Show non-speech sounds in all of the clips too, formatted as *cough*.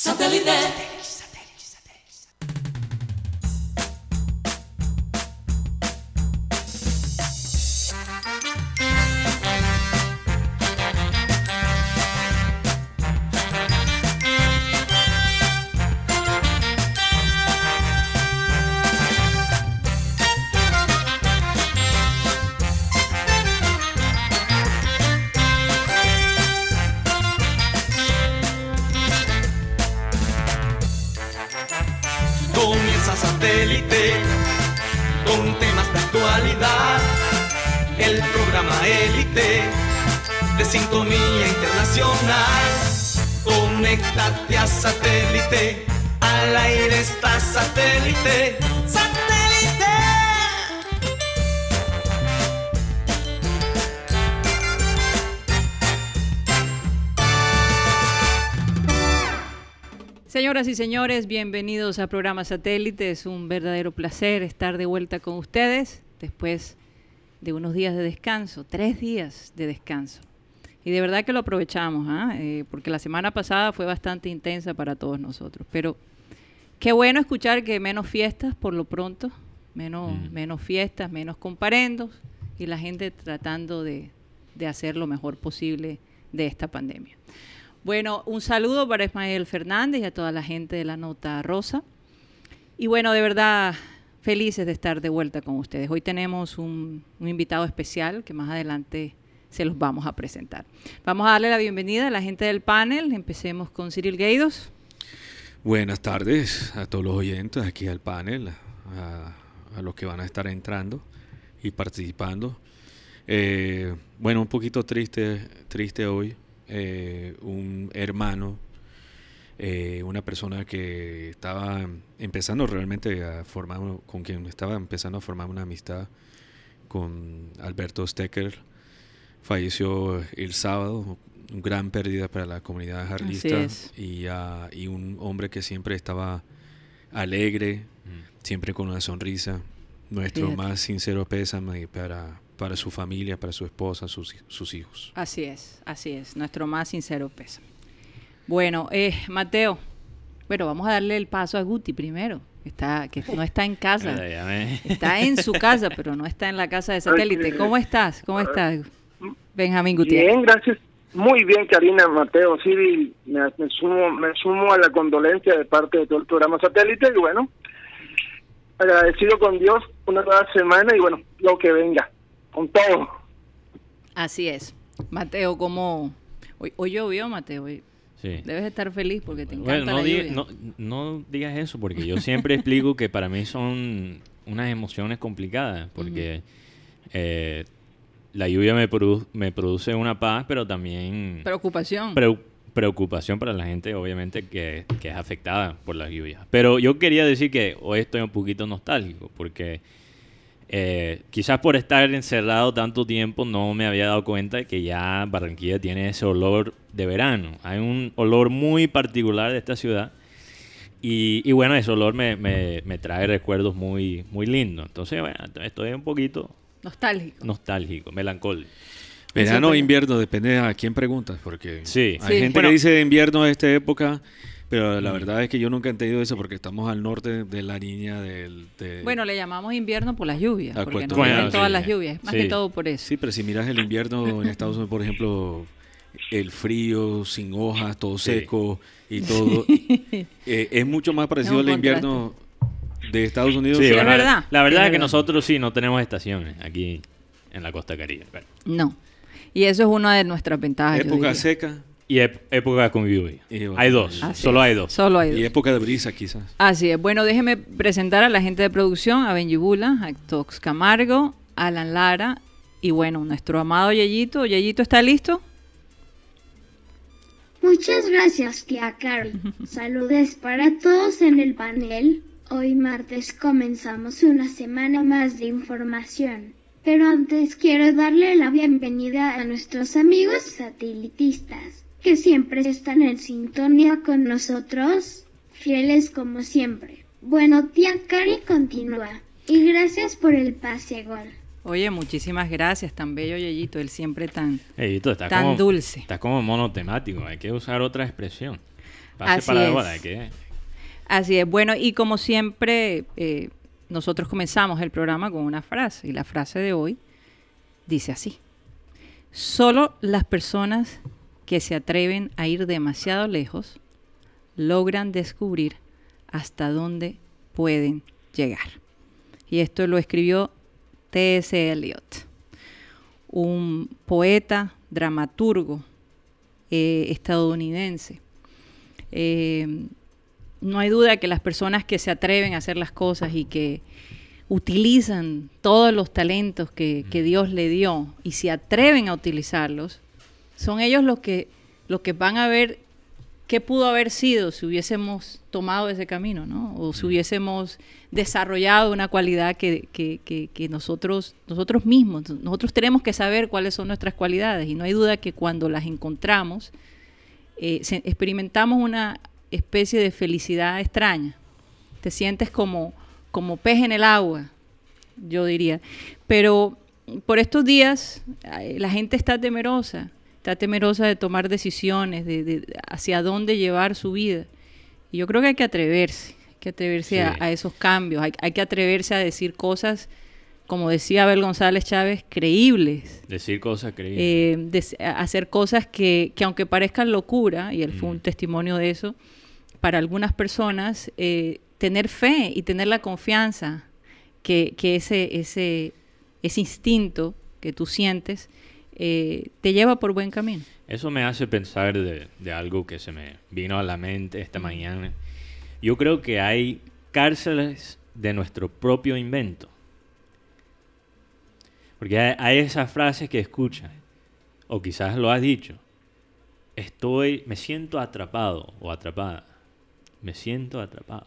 Satellite. Señores, bienvenidos a programa Satélite. Es un verdadero placer estar de vuelta con ustedes después de unos días de descanso, tres días de descanso. Y de verdad que lo aprovechamos, ¿ah? Eh, porque la semana pasada fue bastante intensa para todos nosotros. Pero qué bueno escuchar que menos fiestas por lo pronto, menos, menos fiestas, menos comparendos y la gente tratando de, de hacer lo mejor posible de esta pandemia. Bueno, un saludo para Ismael Fernández y a toda la gente de la Nota Rosa. Y bueno, de verdad, felices de estar de vuelta con ustedes. Hoy tenemos un, invitado especial que más adelante se los vamos a presentar. Vamos a darle la bienvenida a la gente del panel. Empecemos con Cyril Gaidos. Buenas tardes a todos los oyentes aquí al panel, a, a los que van a estar entrando y participando. Eh, bueno, un poquito triste, triste hoy. Eh, un hermano, eh, una persona que estaba empezando realmente a formar, con quien estaba empezando a formar una amistad con Alberto Stecker, falleció el sábado, una gran pérdida para la comunidad jarlista y, ah, y un hombre que siempre estaba alegre, siempre con una sonrisa. Nuestro Fíjate. más sincero pésame para, para su familia, para su esposa, sus, sus hijos. Así es, así es. Nuestro más sincero pésame. Bueno, eh, Mateo, bueno, vamos a darle el paso a Guti primero. Está, que no está en casa. Está en su casa, pero no está en la casa de satélite. ¿Cómo estás? ¿Cómo estás? Benjamín Gutiérrez. Bien, gracias. Muy bien, Karina, Mateo, sí, me, me sumo, me sumo a la condolencia de parte de todo el programa satélite y bueno, agradecido con Dios una nueva semana y bueno, lo que venga, con todo. Así es. Mateo, ¿cómo? Hoy, hoy llovió, Mateo. hoy- Sí. Debes estar feliz porque te encanta Bueno, no, la diga- lluvia. no, no digas eso, porque yo siempre explico que para mí son unas emociones complicadas, porque eh, la lluvia me, produ- me produce una paz, pero también Preocupación. preocupación para la gente, obviamente, que, que es afectada por las lluvias. Pero yo quería decir que hoy estoy un poquito nostálgico, porque eh, quizás por estar encerrado tanto tiempo no me había dado cuenta de que ya Barranquilla tiene ese olor de verano. Hay un olor muy particular de esta ciudad. Y, y bueno, ese olor me, me- me trae recuerdos muy, muy lindos. Entonces, bueno, estoy un poquito Nostálgico. nostálgico, melancólico. Verano o invierno, depende a quién preguntas, porque Sí. hay Sí. gente Bueno. que dice invierno a esta época, pero la verdad es que yo nunca he entendido eso porque estamos al norte de la línea del... de- Bueno, le llamamos invierno por las lluvias, Ah, porque cuento. no Bueno, sí. todas las lluvias. Más Sí. que todo por eso. Sí, pero si miras el invierno en Estados Unidos, por ejemplo, el frío, sin hojas, todo Sí. seco y todo, *laughs* eh, es mucho más parecido al invierno de Estados Unidos. Sí, es bueno, verdad, La verdad es es que verdad. nosotros sí no tenemos estaciones aquí en la costa caribe. Bueno, No. Y eso es una de nuestras ventajas. yo época diría. seca Y ep- época con lluvia. Y bueno, hay dos, Así solo es. hay dos. Solo hay y dos. época de brisa quizás. Así es. Bueno, déjeme presentar a la gente de producción, a Benji Bula, a Tox Camargo, a Alan Lara y bueno, nuestro amado Yeyito. ¿Yeyito está listo? Muchas gracias, tía Carol. *laughs* Saludes para todos en el panel. Hoy martes comenzamos una semana más de información. Pero antes quiero darle la bienvenida a nuestros amigos satelitistas, que siempre están en sintonía con nosotros, fieles como siempre. Bueno, tía Cari continúa. Y gracias por el pase gol. Oye, muchísimas gracias, tan bello Yeyito, él siempre tan... Ey, tú estás Tan como, dulce. Estás como monotemático, hay que usar otra expresión. Pase Así para es. que Así es. Bueno, y como siempre, eh, nosotros comenzamos el programa con una frase, y la frase de hoy dice así. Solo las personas que se atreven a ir demasiado lejos logran descubrir hasta dónde pueden llegar. Y esto lo escribió T.S. Eliot, un poeta, dramaturgo eh, estadounidense. Eh, no hay duda que las personas que se atreven a hacer las cosas y que utilizan todos los talentos que, que Dios le dio y se atreven a utilizarlos, son ellos los que, los que van a ver qué pudo haber sido si hubiésemos tomado ese camino, ¿no? O si hubiésemos desarrollado una cualidad que, que- que- que nosotros, nosotros mismos, nosotros tenemos que saber cuáles son nuestras cualidades y no hay duda que cuando las encontramos, eh, se- experimentamos una especie de felicidad extraña. Te sientes como, como pez en el agua, yo diría. Pero por estos días eh, la gente está temerosa, está temerosa de tomar decisiones, de, de- hacia dónde llevar su vida. Y yo creo que hay que atreverse, hay que atreverse a, Sí. a esos cambios, hay, hay que atreverse a decir cosas, como decía Abel González Chávez, creíbles, decir cosas creíbles. eh, de- hacer cosas que, que aunque parezcan locura, y él fue un Mm. testimonio de eso, para algunas personas, eh, tener fe y tener la confianza que, que ese, ese, ese instinto que tú sientes eh, te lleva por buen camino. Eso me hace pensar de, de algo que se me vino a la mente esta mañana. Yo creo que hay cárceles de nuestro propio invento. Porque hay, hay esas frases que escuchas, o quizás lo has dicho. Estoy, me siento atrapado o atrapada. Me siento atrapado.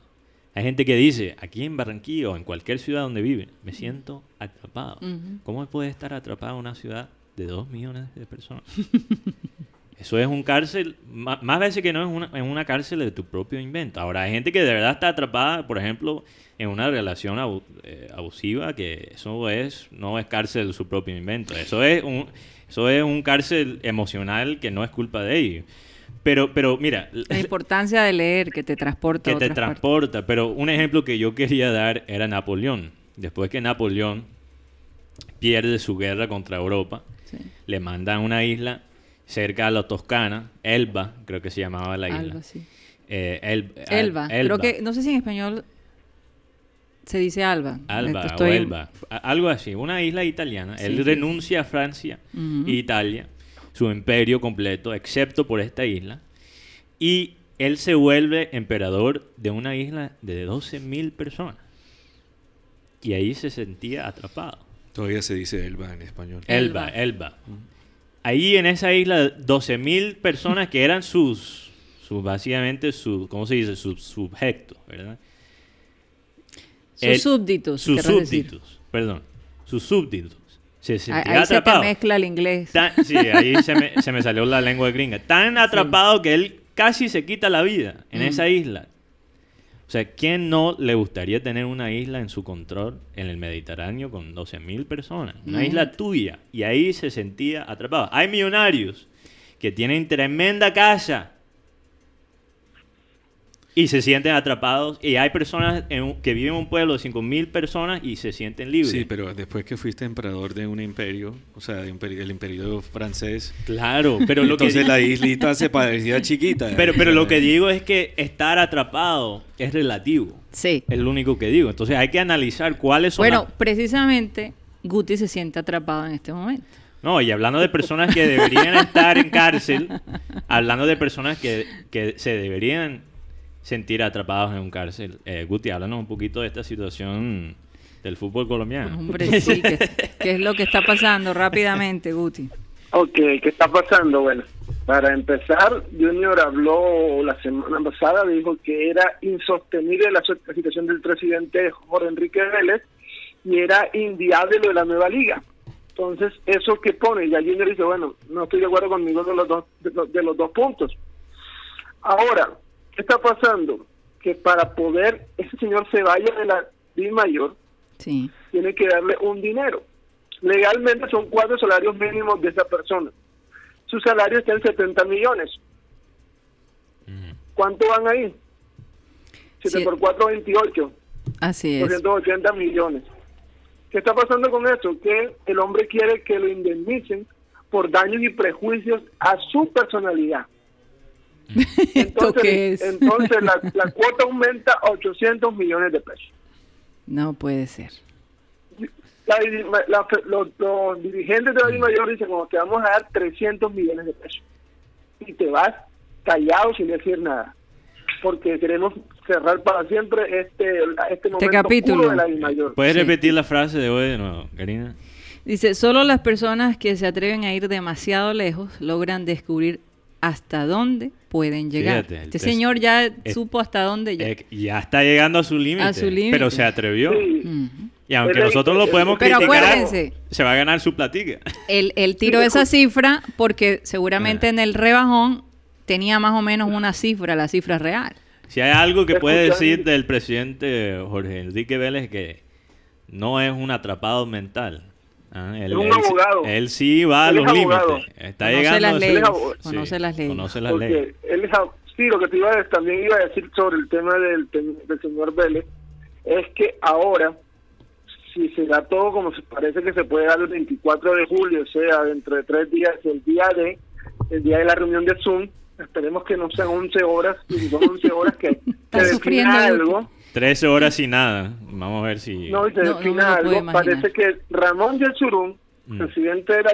Hay gente que dice, aquí en Barranquilla o en cualquier ciudad donde vive, me siento atrapado. Ujú. ¿Cómo puede estar atrapada una ciudad de dos millones de personas? *laughs* Eso es un cárcel, más veces que no es una, es una cárcel de tu propio invento. Ahora, hay gente que de verdad está atrapada, por ejemplo, en una relación abu- eh, abusiva, que eso es no es cárcel de su propio invento. Eso es un, eso es un cárcel emocional que no es culpa de ellos. Pero, pero mira, La importancia de leer que te transporta a que te otras partes. transporta. Pero un ejemplo que yo quería dar era Napoleón. Después que Napoleón pierde su guerra contra Europa, Sí. le mandan una isla cerca a la Toscana, Elba, creo que se llamaba la isla. Alba, sí. Eh, El- Elba. Al- Creo que, no sé si en español se dice Alba. Alba o Elba, algo así, una isla italiana. Sí, Él sí, renuncia a Francia e Italia, su imperio completo, excepto por esta isla, y él se vuelve emperador de una isla de 12.000 personas. Y ahí se sentía atrapado. Todavía se dice Elba en español. Elba, Elba. Ahí en esa isla, 12.000 personas que eran sus, sus básicamente, su, ¿cómo se dice? Sus subjectos, ¿verdad? Sus El- súbditos. sus decir. súbditos, perdón, sus súbditos. Se Ahí, sentían ahí se te atrapados. mezcla el inglés. Tan- sí, ahí se me, se me salió la lengua gringa. Tan *laughs* atrapado que él casi se quita la vida en Mm. esa isla. O sea, ¿quién no le gustaría tener una isla en su control en el Mediterráneo con 12.000 personas? Una Mm. isla tuya. Y ahí se sentía atrapado. Hay millonarios que tienen tremenda casa y se sienten atrapados. Y hay personas en que viven en un pueblo de 5.000 personas y se sienten libres. Sí, pero después que fuiste emperador de un imperio, o sea, de imperi- el imperio francés, Claro, pero lo que entonces la islita se parecía chiquita. Pero, pero lo que digo es que estar atrapado es relativo. Sí. Es lo único que digo. Entonces hay que analizar cuáles son. Bueno, las- precisamente Guti se siente atrapado en este momento. No, y hablando de personas que deberían estar en cárcel, *laughs* hablando de personas que, que se deberían sentir atrapados en un cárcel. Eh, Guti, háblanos un poquito de esta situación del fútbol colombiano. Hombre, sí, ¿qué, qué es lo que está pasando rápidamente, Guti? Ok, ¿qué está pasando? Bueno, para empezar, Junior habló la semana pasada, dijo que era insostenible la, situación del presidente Jorge Enrique Vélez y era inviable lo de la nueva liga. Entonces, ¿eso que pone? Ya Junior dice, bueno, no estoy de acuerdo con ninguno de los dos, de los, de los dos puntos. Ahora, ¿qué está pasando? Que para poder ese señor se vaya de la Liga Mayor, Sí. tiene que darle un dinero. Legalmente son cuatro salarios mínimos de esa persona. Su salario está en 70 millones. Ujú. ¿Cuánto van ahí? 7 Sí. por 4, 28. Así es. 280 millones. ¿Qué está pasando con esto? Que el hombre quiere que lo indemnicen por daños y prejuicios a su personalidad. *laughs* ¿Esto qué es? entonces la, *laughs* la cuota aumenta a 800 millones de pesos. No puede ser. La- la- los, los dirigentes de la Mayor dicen, como te vamos a dar 300 millones de pesos. Y te vas callado sin decir nada. Porque queremos cerrar para siempre este, este momento capítulo. de la Mayor. ¿Puedes Sí. repetir la frase de hoy de nuevo, Karina? Dice, solo las personas que se atreven a ir demasiado lejos logran descubrir hasta dónde pueden llegar. Fíjate, este señor ya es- supo hasta dónde ya. Eh, ya está llegando a su límite. A su límite. Pero se atrevió. Sí. Y aunque Pero- nosotros lo podemos Pero criticar, acuérdense. se va a ganar su platica. Él, él tiró esa cifra porque seguramente Ah. en el rebajón tenía más o menos una cifra, la cifra real. Si hay algo que puede decir del presidente Jorge Enrique Vélez que no es un atrapado mental. Ah, él, Es un él sí- abogado. él sí va a Él es los abogado. límites. Está Conoce llegando las a leyes, sí, conoce las leyes. Conoce las leyes. Porque él es, sí, lo que te iba a, también iba a decir sobre el tema del, del señor Vélez es que ahora, si se da todo como se parece que se puede dar el 24 de julio, o sea, dentro de tres días, el día de el día de la reunión de Zoom, esperemos que no sean 11 horas, si son 11 horas que, que defina sufriendo, algo. 13 horas sin nada. Vamos a ver si... No, y No, no algo. imaginar. Parece que Ramón Yeltsurún, Mm. presidente de la,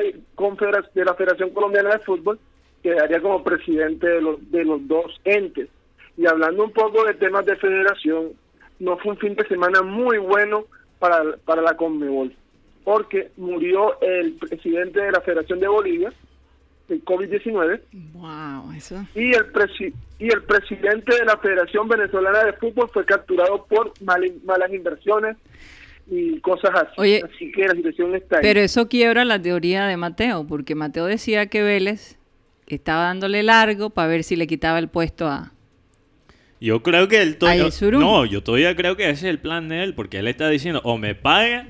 de la Federación Colombiana de Fútbol, quedaría como presidente de los, de los dos entes. Y hablando un poco de temas de federación, no fue un fin de semana muy bueno para, para la Conmebol, porque murió el presidente de la Federación de Bolivia, el COVID-19, Wow, eso. y el, presi- y el presidente de la Federación Venezolana de Fútbol fue capturado por mal- malas inversiones y cosas así. Oye, así que la situación está ahí. Pero eso quiebra la teoría de Mateo, porque Mateo decía que Vélez estaba dándole largo para ver si le quitaba el puesto a... Yo creo que él... to- Ahí yo- es Surum. no, yo todavía creo que ese es el plan de él, porque él está diciendo o me paga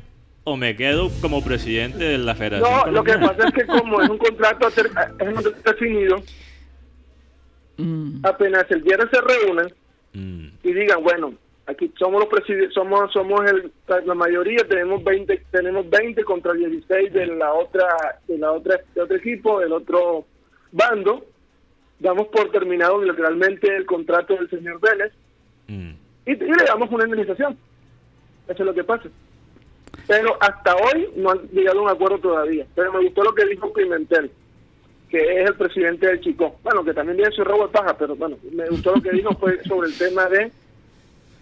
o me quedo como presidente de la federación. no, lo que pasa es que como es un contrato a ter- es un contrato definido, Mm. apenas el viernes se reúnan Mm. y digan, bueno, aquí somos los presidentes, somos somos el, la mayoría, tenemos 20 tenemos 20 contra 16 de la otra de la otra de otro equipo, del otro bando. Damos por terminado unilateralmente el contrato del señor Vélez Mm. y, y le damos una indemnización. Eso es lo que pasa. Pero hasta hoy no han llegado a un acuerdo todavía. Pero me gustó lo que dijo Pimentel, que es el presidente del Chico. Bueno, que también tiene su robo de paja, pero bueno, me gustó lo que dijo fue sobre el tema de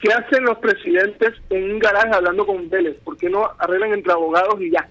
qué hacen los presidentes en un garaje hablando con Vélez. ¿Por qué no arreglan entre abogados y ya?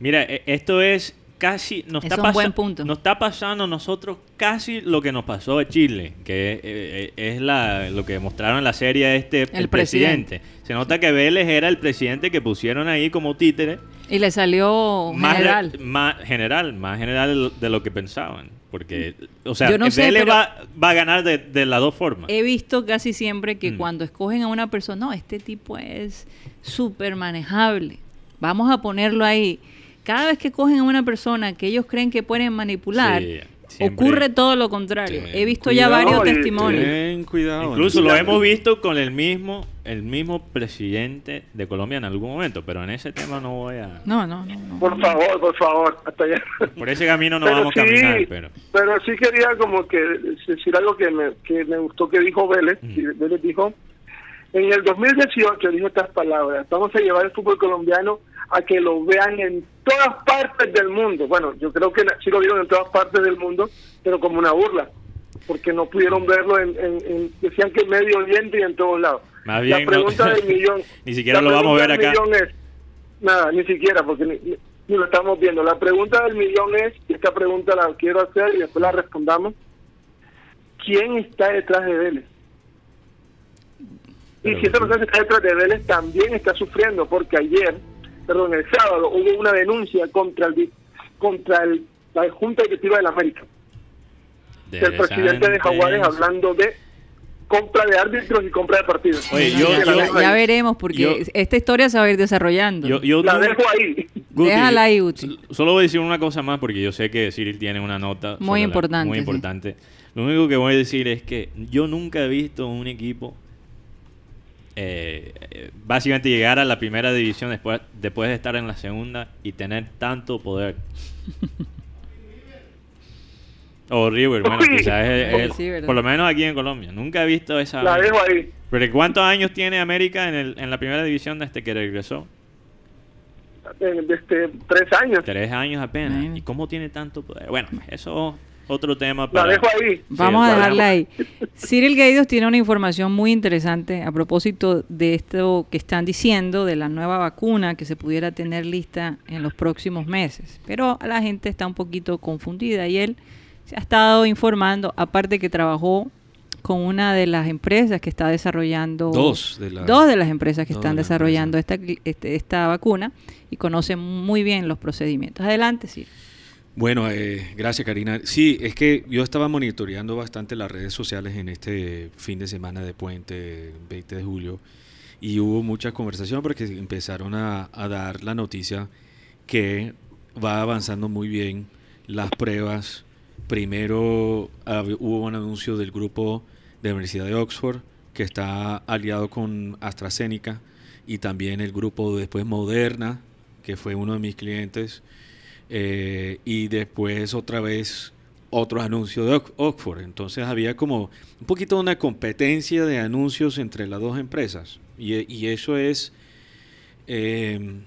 Mira, e- esto es casi nos Eso está es un buen punto. nos está pasando a nosotros casi lo que nos pasó a Chile, que eh, eh, es la, lo que mostraron en la serie este el, presidente. presidente. Se nota que Vélez era el presidente que pusieron ahí como títere Y le salió más general. re- más general, más general de lo- que pensaban, porque o sea, no sé, Vélez va, va a ganar de, de las dos formas. He visto casi siempre que Mm. cuando escogen a una persona, no, este tipo es súper manejable. Vamos a ponerlo ahí. Cada vez que cogen a una persona que ellos creen que pueden manipular, Sí, siempre. ocurre todo lo contrario. Ten He visto ya cuidado, varios y- testimonios. Ten cuidado. Incluso ¿no? lo hemos visto con el mismo el mismo presidente de Colombia en algún momento, pero en ese tema no voy a No, no, no. no. Por favor, por favor, hasta allá. por ese camino no Pero vamos a sí, caminar, pero pero sí quería como que decir algo que me, que me gustó que dijo Vélez. Mm. Vélez dijo, en el 2018 dijo estas palabras, vamos a llevar el fútbol colombiano a que lo vean en todas partes del mundo. Bueno, yo creo que sí lo vieron en todas partes del mundo, pero como una burla, porque no pudieron verlo en, en- en- decían que en Medio Oriente y en todos lados. Más bien la no- pregunta del *laughs* millón. Ni siquiera lo vamos a ver acá. es, nada, ni siquiera, porque ni, ni- ni lo estamos viendo. La pregunta del millón es, y esta pregunta la quiero hacer y después la respondamos, ¿quién está detrás de Vélez? Y si esa persona está detrás de Vélez también está sufriendo, porque ayer, perdón, el sábado hubo una denuncia contra el contra el, la Junta Directiva de la América, del presidente de Jaguares hablando de compra de árbitros y compra de partidos. Oye, yo- ya, yo- ya- ya veremos, porque yo- esta historia se va a ir desarrollando. Yo, yo la dejo ahí. Guti, Déjala ahí, Guti. Solo voy a decir una cosa más porque yo sé que Cyril tiene una nota Muy la- importante, muy sí. importante. Lo único que voy a decir es que yo nunca he visto un equipo eh, eh, básicamente llegar a la primera división después, después de estar en la segunda y tener tanto poder. o River, bueno, quizás es, es- Sí, ¿verdad? por lo menos aquí en Colombia. Nunca he visto esa. La dejo ahí. Pero ¿cuántos años tiene América en, el, en la primera división desde que regresó? eh, Este, tres años. Tres años apenas. ¿Y cómo tiene tanto poder? Bueno, eso otro tema La para... dejo ahí. Vamos Sí, a dejarla ahí. Cyril Gaidos tiene una información muy interesante a propósito de esto que están diciendo de la nueva vacuna que se pudiera tener lista en los próximos meses. Pero la gente está un poquito confundida y él se ha estado informando, aparte que trabajó con una de las empresas que está desarrollando Dos de las- dos de las empresas que están desarrollando esta, este- esta vacuna y conoce muy bien los procedimientos. Adelante, Cyril. Bueno, eh, gracias Karina. Sí, es que yo estaba monitoreando bastante las redes sociales en este fin de semana de puente, 20 de julio, y hubo mucha conversación porque empezaron a, dar la noticia que va avanzando muy bien las pruebas. Primero hubo un anuncio del grupo de la Universidad de Oxford que está aliado con AstraZeneca y también el grupo después Moderna, que fue uno de mis clientes. Eh, y después otra vez otro anuncio de Ox- Oxford. Entonces había como un poquito una competencia de anuncios entre las dos empresas. Y, y eso es eh,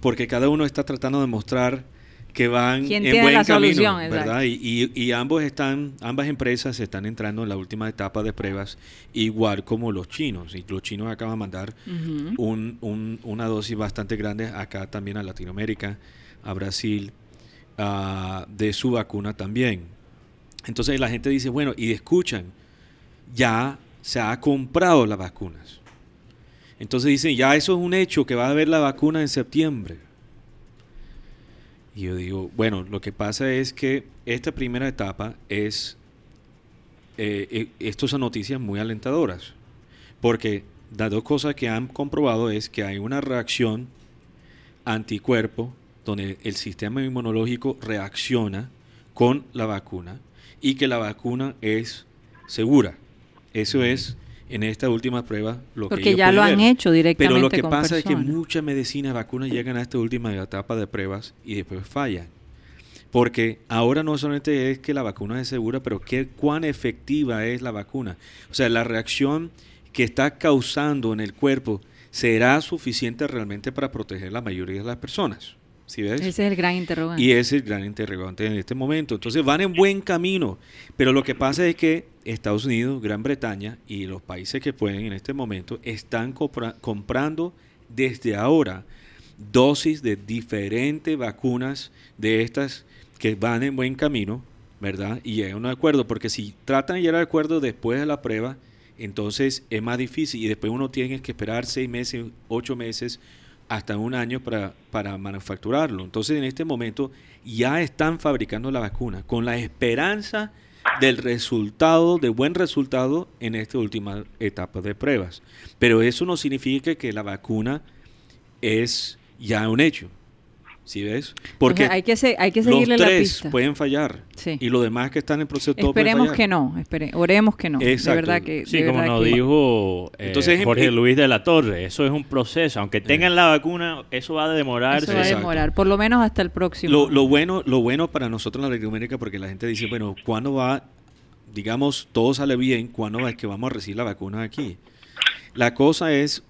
porque cada uno está tratando de mostrar que van ¿Quién en buen la camino, solución? ¿verdad? Y, y- y ambos están, ambas empresas están entrando en la última etapa de pruebas, igual como los chinos. Y los chinos acaban de mandar un- un- una dosis bastante grande acá también a Latinoamérica, a Brasil, ah, de su vacuna también. Entonces la gente dice, bueno, y escuchan, ya se ha comprado las vacunas. Entonces dicen, ya eso es un hecho, que va a haber la vacuna en septiembre. Y yo digo, bueno, lo que pasa es que esta primera etapa es, eh, eh, estas son noticias muy alentadoras, porque las dos cosas que han comprobado es que hay una reacción anticuerpo donde el sistema inmunológico reacciona con la vacuna y que la vacuna es segura. Eso es en esta última prueba lo que Porque ellos ya lo han ver. hecho directamente Pero lo que con pasa es que muchas medicinas, vacunas llegan a esta última etapa de pruebas y después fallan. Porque ahora no solamente es que la vacuna es segura, pero qué cuán efectiva es la vacuna. O sea, la reacción que está causando en el cuerpo será suficiente realmente para proteger la mayoría de las personas. ¿Sí ves? Ese es el gran interrogante. Y ese es el gran interrogante en este momento. Entonces van en buen camino. Pero lo que pasa es que Estados Unidos, Gran Bretaña y los países que pueden en este momento están compra- comprando desde ahora dosis de diferentes vacunas de estas que van en buen camino, ¿verdad? Y a un acuerdo, porque si tratan de llegar a acuerdo después de la prueba, entonces es más difícil y después uno tiene que esperar seis meses, ocho meses, hasta un año para, para manufacturarlo. Entonces en este momento ya están fabricando la vacuna con la esperanza del resultado, de buen resultado en esta última etapa de pruebas. Pero eso no significa que la vacuna es ya un hecho. ¿Sí ves? Porque hay que, se- hay que los seguirle la tres pista. pueden fallar. Sí. Y los demás que están en proceso todo Esperemos fallar. que no, espere- oremos que no. De Exacto. verdad que. Sí, de como nos que- dijo eh, Entonces, Jorge Luis de la Torre, eso es un proceso. Aunque tengan la vacuna, eso va a demorarse. Eso va a Exacto. demorar, por lo menos hasta el próximo. Lo, lo bueno, lo bueno para nosotros en la Latinoamérica, porque la gente dice, bueno, ¿cuándo va, digamos, todo sale bien, cuándo es que vamos a recibir la vacuna aquí? La cosa es,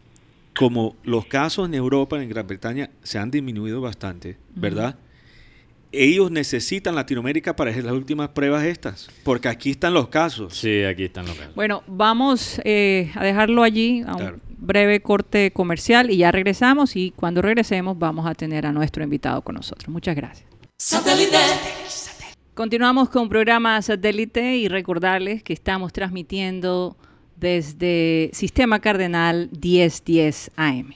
como los casos en Europa, en Gran Bretaña, se han disminuido bastante, ¿verdad? Ellos necesitan Latinoamérica para hacer las últimas pruebas estas, porque aquí están los casos. Sí, aquí están los casos. Bueno, vamos eh, a dejarlo allí a un Claro. breve corte comercial y ya regresamos y cuando regresemos vamos a tener a nuestro invitado con nosotros. Muchas gracias. Continuamos con programa satélite y recordarles que estamos transmitiendo desde Sistema Cardenal 1010 AM.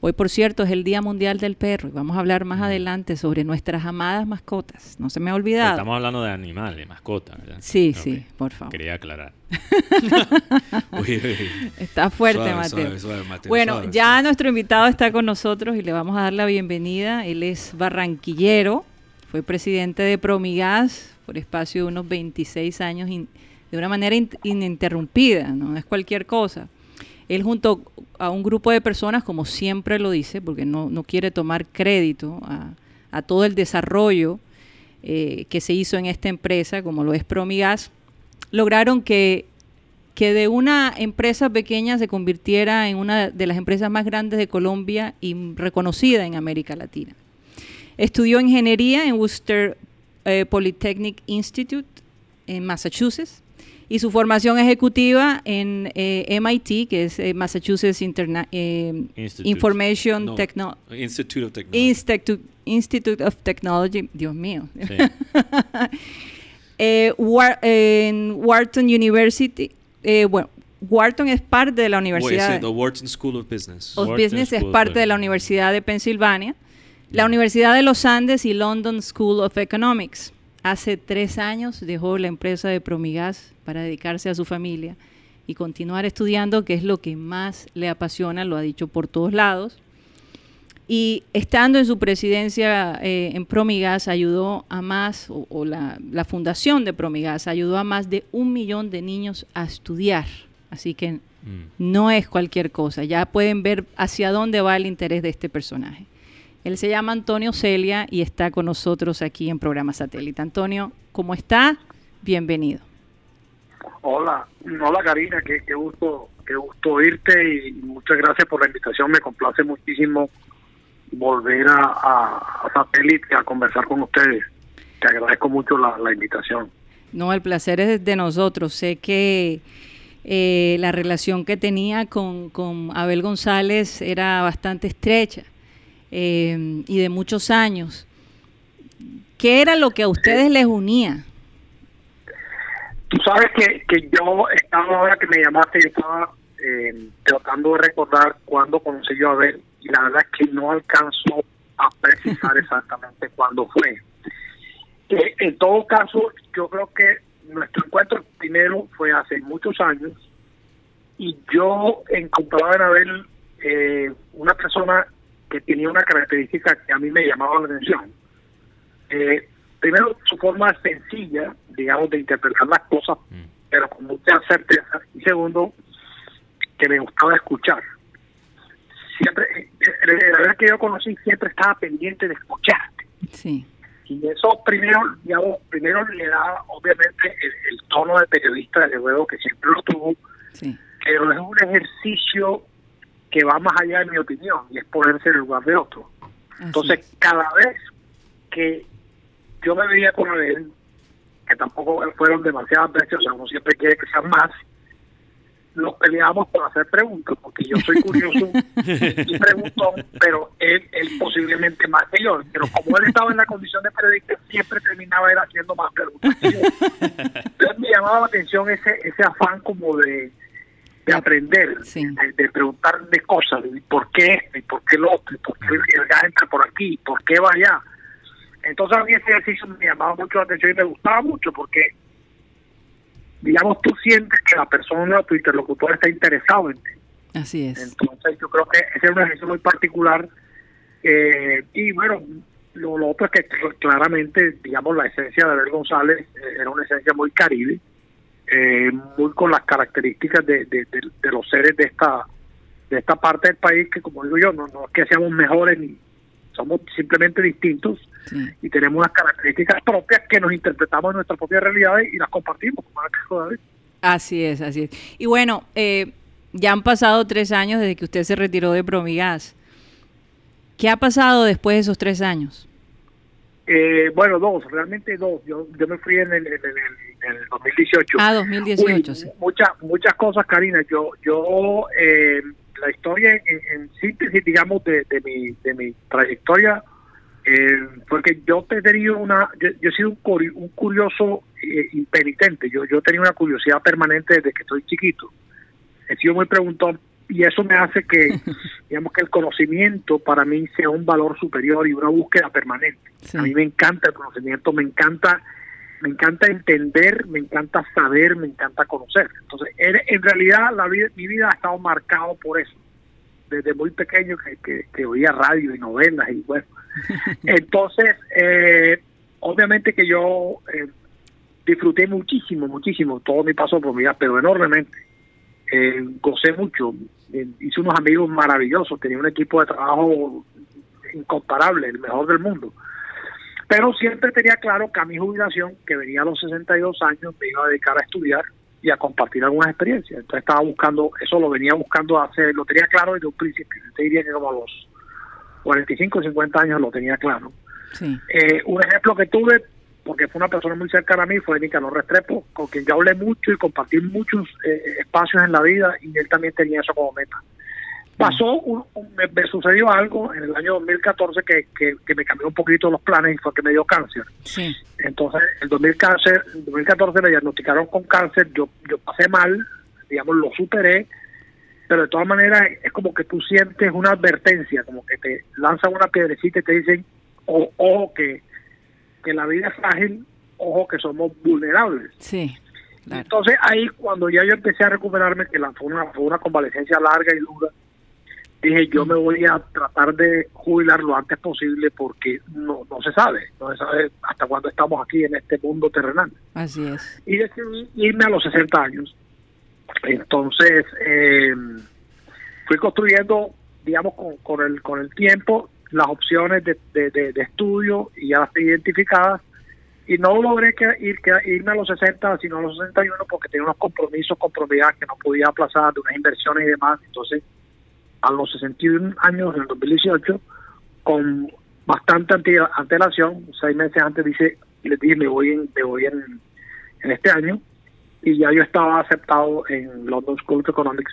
Hoy, por cierto, es el Día Mundial del Perro y vamos a hablar más adelante sobre nuestras amadas mascotas. No se me ha olvidado. Estamos hablando de animales, mascotas, ¿verdad? Sí, sí, por favor. Quería aclarar. *laughs* Está fuerte, suave, Mateo. suave, suave, Mateo, bueno, ya nuestro invitado está con nosotros y le vamos a dar la bienvenida. Él es barranquillero, fue presidente de Promigas por espacio de unos 26 años in- de una manera ininterrumpida, no es cualquier cosa. Él junto a un grupo de personas, como siempre lo dice, porque no, quiere tomar crédito a, todo el desarrollo eh, que se hizo en esta empresa, como lo es Promigas, lograron que, que de una empresa pequeña se convirtiera en una de las empresas más grandes de Colombia y reconocida en América Latina. Estudió ingeniería en Worcester eh, Polytechnic Institute en Massachusetts y su formación ejecutiva en eh, MIT, que es eh, Massachusetts Information Technology Institute of Technology. Institute, of Technology, Dios mío. *laughs* en Wharton University, bueno, Wharton es parte de la Universidad. the Wharton School of Business. Of Business es parte de la Universidad de Pensilvania la Universidad de los Andes y London School of Economics. Hace tres años dejó la empresa de Promigas para dedicarse a su familia y continuar estudiando, que es lo que más le apasiona, lo ha dicho por todos lados. Y estando en su presidencia eh, en Promigas, ayudó a más, o, la, fundación de Promigas ayudó a más de un millón de niños a estudiar. Así que mm. no es cualquier cosa. Ya pueden ver hacia dónde va el interés de este personaje. Él se llama Antonio Celia y está con nosotros aquí en programa satélite. Antonio, ¿cómo está? Bienvenido. Hola, hola Karina, qué, gusto, qué gusto oírte y muchas gracias por la invitación. Me complace muchísimo volver a, satélite a conversar con ustedes. Te agradezco mucho la, invitación. No, el placer es de nosotros. Sé que eh, la relación que tenía con, con Abel González era bastante estrecha eh, y de muchos años. ¿Qué era lo que a ustedes les unía? Tú sabes que, que yo estaba ahora que me llamaste, y estaba eh, tratando de recordar cuándo conocí yo a ver y la verdad es que no alcanzo a precisar *laughs* exactamente cuándo fue. Eh, en todo caso, yo creo que nuestro encuentro primero fue hace muchos años y yo encontraba en Abel eh, una persona que tenía una característica que a mí me llamaba la atención. Eh, primero, su forma sencilla, digamos, de interpretar las cosas, mm. pero con mucha certeza. Y segundo, que me gustaba escuchar. Siempre, eh, eh, la verdad que yo conocí, siempre estaba pendiente de escucharte. Sí. Y eso primero, digamos, primero le da obviamente el, tono de periodista, de luego que siempre lo tuvo, sí. pero es un ejercicio que va más allá de mi opinión y es ponerse en el lugar de otro. Entonces, cada vez que yo me veía con él, que tampoco fueron demasiadas veces, o sea, uno siempre quiere que sean más, nos peleamos por hacer preguntas, porque yo soy curioso *laughs* y pregunto, pero él, él posiblemente más que yo. Pero como él estaba en la condición de periodista, siempre terminaba él haciendo más preguntas. Entonces me llamaba la atención ese, ese afán como de de aprender, de, preguntar de cosas, de por qué y por qué lo otro, por qué el gas entra por aquí, por qué va allá. Entonces a mí ese ejercicio me llamaba mucho la atención y me gustaba mucho porque, digamos, tú sientes que la persona, tu interlocutor está interesado en ti. Así es. Entonces yo creo que ese es un ejercicio muy particular. Eh, y bueno, lo, lo, otro es que claramente, digamos, la esencia de Abel González eh, era una esencia muy caribe eh, muy con las características de, de, los seres de esta de esta parte del país que como digo yo no, no es que seamos mejores ni somos simplemente distintos y tenemos unas características propias que nos interpretamos en nuestras propias realidades y las compartimos así es así es. Y bueno eh, ya han pasado tres años desde que usted se retiró de Promigas. ¿qué ha pasado después de esos tres años? Eh, bueno, dos, realmente dos. Yo, yo me fui en el, en el, 2018. Ah, 2018, sí. Muchas, muchas cosas, Karina. Yo, yo eh, la historia en, síntesis, digamos, de, de, mi, de mi trayectoria, eh, porque yo he tenido una, yo, he sido un, un curioso eh, impenitente. Yo, yo he tenido una curiosidad permanente desde que estoy chiquito. He sido muy preguntón y eso me hace que, *laughs* digamos, que el conocimiento para mí sea un valor superior y una búsqueda permanente. A mí me encanta el conocimiento, me encanta me encanta entender, me encanta saber, me encanta conocer. Entonces, en, realidad la vida, mi vida ha estado marcado por eso. Desde muy pequeño que, que, oía radio y novelas y bueno. *laughs* Entonces, eh, obviamente que yo eh, disfruté muchísimo, muchísimo todo mi paso por mi vida, pero enormemente. Eh, gocé mucho, eh, hice unos amigos maravillosos, tenía un equipo de trabajo incomparable, el mejor del mundo. Pero siempre tenía claro que a mi jubilación, que venía a los 62 años, me iba a dedicar a estudiar y a compartir algunas experiencias. Entonces estaba buscando, eso lo venía buscando hace, lo tenía claro desde un principio. Te diría que como a los 45 o 50 años lo tenía claro. Eh, un ejemplo que tuve, porque fue una persona muy cercana a mí, fue Nicanor Restrepo, con quien yo hablé mucho y compartí muchos eh, espacios en la vida y él también tenía eso como meta. Pasó, me, sucedió algo en el año 2014 que, que, me cambió un poquito los planes y fue que me dio cáncer. Sí. Entonces, en 2014 me diagnosticaron con cáncer, yo, yo pasé mal, digamos, lo superé, pero de todas maneras es como que tú sientes una advertencia, como que te lanzan una piedrecita y te dicen, ojo que, que la vida es frágil, ojo que somos vulnerables. Sí. Entonces ahí cuando ya yo empecé a recuperarme, que la, fue, una, fue una convalecencia larga y dura, dije yo me voy a tratar de jubilar lo antes posible porque no, no se sabe, no se sabe hasta cuándo estamos aquí en este mundo terrenal. Así es. Y decidí irme a los 60 años. Entonces eh, fui construyendo, digamos, con, con, el, con el tiempo las opciones de, de, estudio y ya las identificadas. Y no logré que ir que irme a los 60 sino a los 61 porque tenía unos compromisos con propiedad que no podía aplazar de unas inversiones y demás. Entonces a los 61 años, en el 2018, con bastante antelación, seis meses antes dice, les dije, me voy, me voy en, en este año, y ya yo estaba aceptado en London School of Economics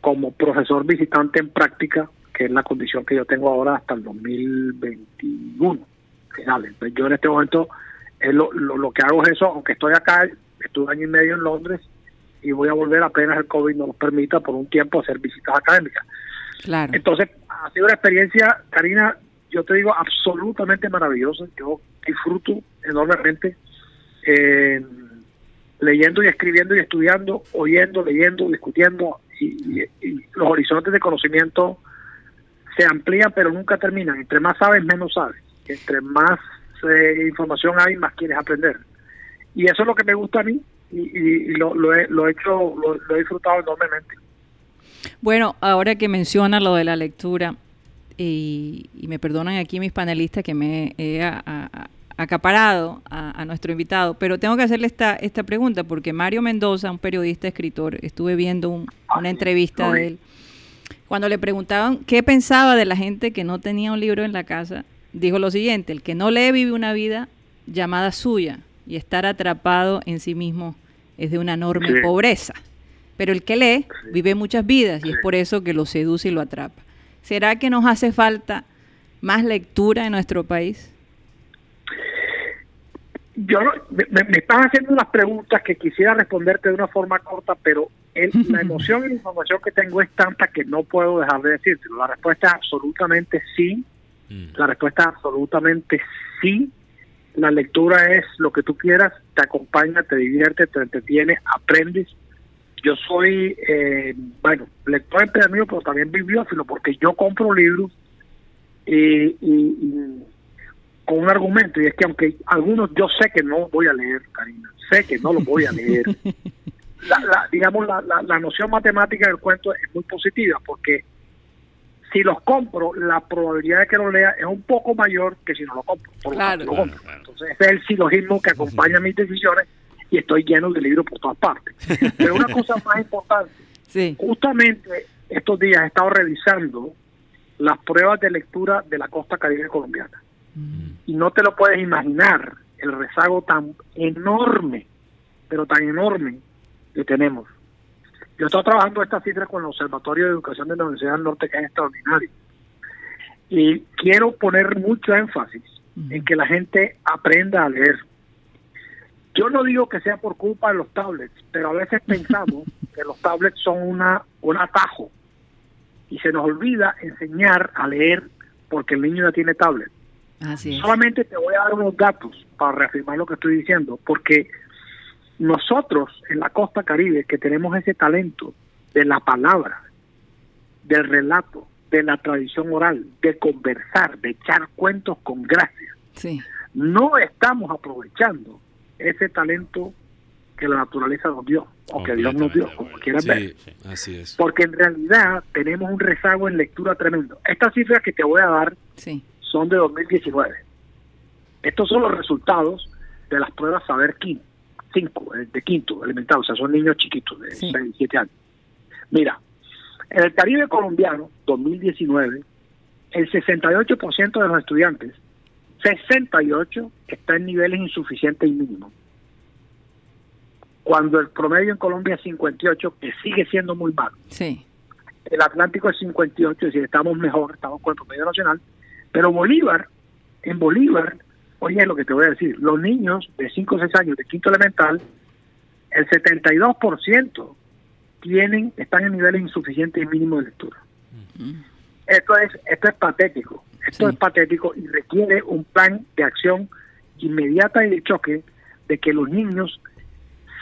como profesor visitante en práctica, que es la condición que yo tengo ahora hasta el 2021, finales. Entonces yo en este momento es lo, lo, que hago es eso, aunque estoy acá, estuve año y medio en Londres y voy a volver apenas el COVID nos lo permita por un tiempo hacer visitas académicas. Entonces, ha sido una experiencia, Karina, yo te digo, absolutamente maravillosa. Yo disfruto enormemente eh, leyendo y escribiendo y estudiando, oyendo, leyendo, discutiendo, y, los horizontes de conocimiento se amplían, pero nunca terminan. Entre más sabes, menos sabes. Entre más eh, información hay, más quieres aprender. Y eso es lo que me gusta a mí, y, lo, lo, he, lo, he hecho, lo he disfrutado enormemente. Bueno, ahora que menciona lo de la lectura, y, me perdonan aquí mis panelistas que me he acaparado a, nuestro invitado, pero tengo que hacerle esta, esta pregunta porque Mario Mendoza, un periodista, escritor, estuve viendo una entrevista de él, cuando le preguntaban qué pensaba de la gente que no tenía un libro en la casa, dijo lo siguiente, el que no lee vive una vida llamada suya y estar atrapado en sí mismo es de una enorme pobreza. Pero el que lee vive muchas vidas y es por eso que lo seduce y lo atrapa. ¿Será que nos hace falta más lectura en nuestro país? Yo me, están haciendo unas preguntas que quisiera responderte de una forma corta, pero la *laughs* emoción y la información que tengo es tanta que no puedo dejar de decirte. La respuesta es absolutamente sí. Mm. La respuesta es absolutamente sí. La lectura es lo que tú quieras, te acompaña, te divierte, te entretiene, aprendes yo soy, eh, bueno, lector empedernido, pero también bibliófilo, porque yo compro libros y, con un argumento, y es que aunque algunos yo sé que no voy a leer, Karina, sé que no los voy a leer. *laughs* la, digamos, la, la, noción matemática del cuento es muy positiva, porque si los compro, la probabilidad de que lo lea es un poco mayor que si no lo compro. claro, Entonces, ese es el silogismo que acompaña mis decisiones y estoy lleno de libros por todas partes. *laughs* Pero una cosa más importante, justamente estos días he estado revisando las pruebas de lectura de la costa caribe colombiana. Mm. Y no te lo puedes imaginar el rezago tan enorme, pero tan enorme que tenemos. Yo estoy trabajando esta cifra con el Observatorio de Educación de la Universidad del Norte, que es extraordinario. Y quiero poner mucho énfasis en que la gente aprenda a leer. Yo no digo que sea por culpa de los tablets, pero a veces pensamos *laughs* que los tablets son una un atajo y se nos olvida enseñar a leer porque el niño ya tiene tablet. Solamente te voy a dar unos datos para reafirmar lo que estoy diciendo, porque nosotros en la costa caribe que tenemos ese talento de la palabra, del relato, de la tradición oral, de conversar, de echar cuentos con gracia, no estamos aprovechando ese talento que la naturaleza nos dio, o que Dios nos dio, como quieras ver. Así es. Porque en realidad tenemos un rezago en lectura tremendo. Estas cifras que te voy a dar son de 2019. Estos son los resultados de las pruebas Saber Quinto, 5, eh, de quinto, elemental, o sea, son niños chiquitos de 6, 7 años. Mira, en el Caribe colombiano, 2019, el 68% de los estudiantes, 68 está en niveles insuficientes y mínimos cuando el promedio en Colombia es 58, que sigue siendo muy malo. Sí. El Atlántico es 58, es decir, estamos mejor, estamos con el promedio nacional, pero Bolívar, en Bolívar, oye lo que te voy a decir, los niños de 5 o 6 años de quinto elemental, el 72% tienen, están en niveles insuficientes y mínimos de lectura. Esto es, esto es patético, esto es patético y requiere un plan de acción inmediata y de choque de que los niños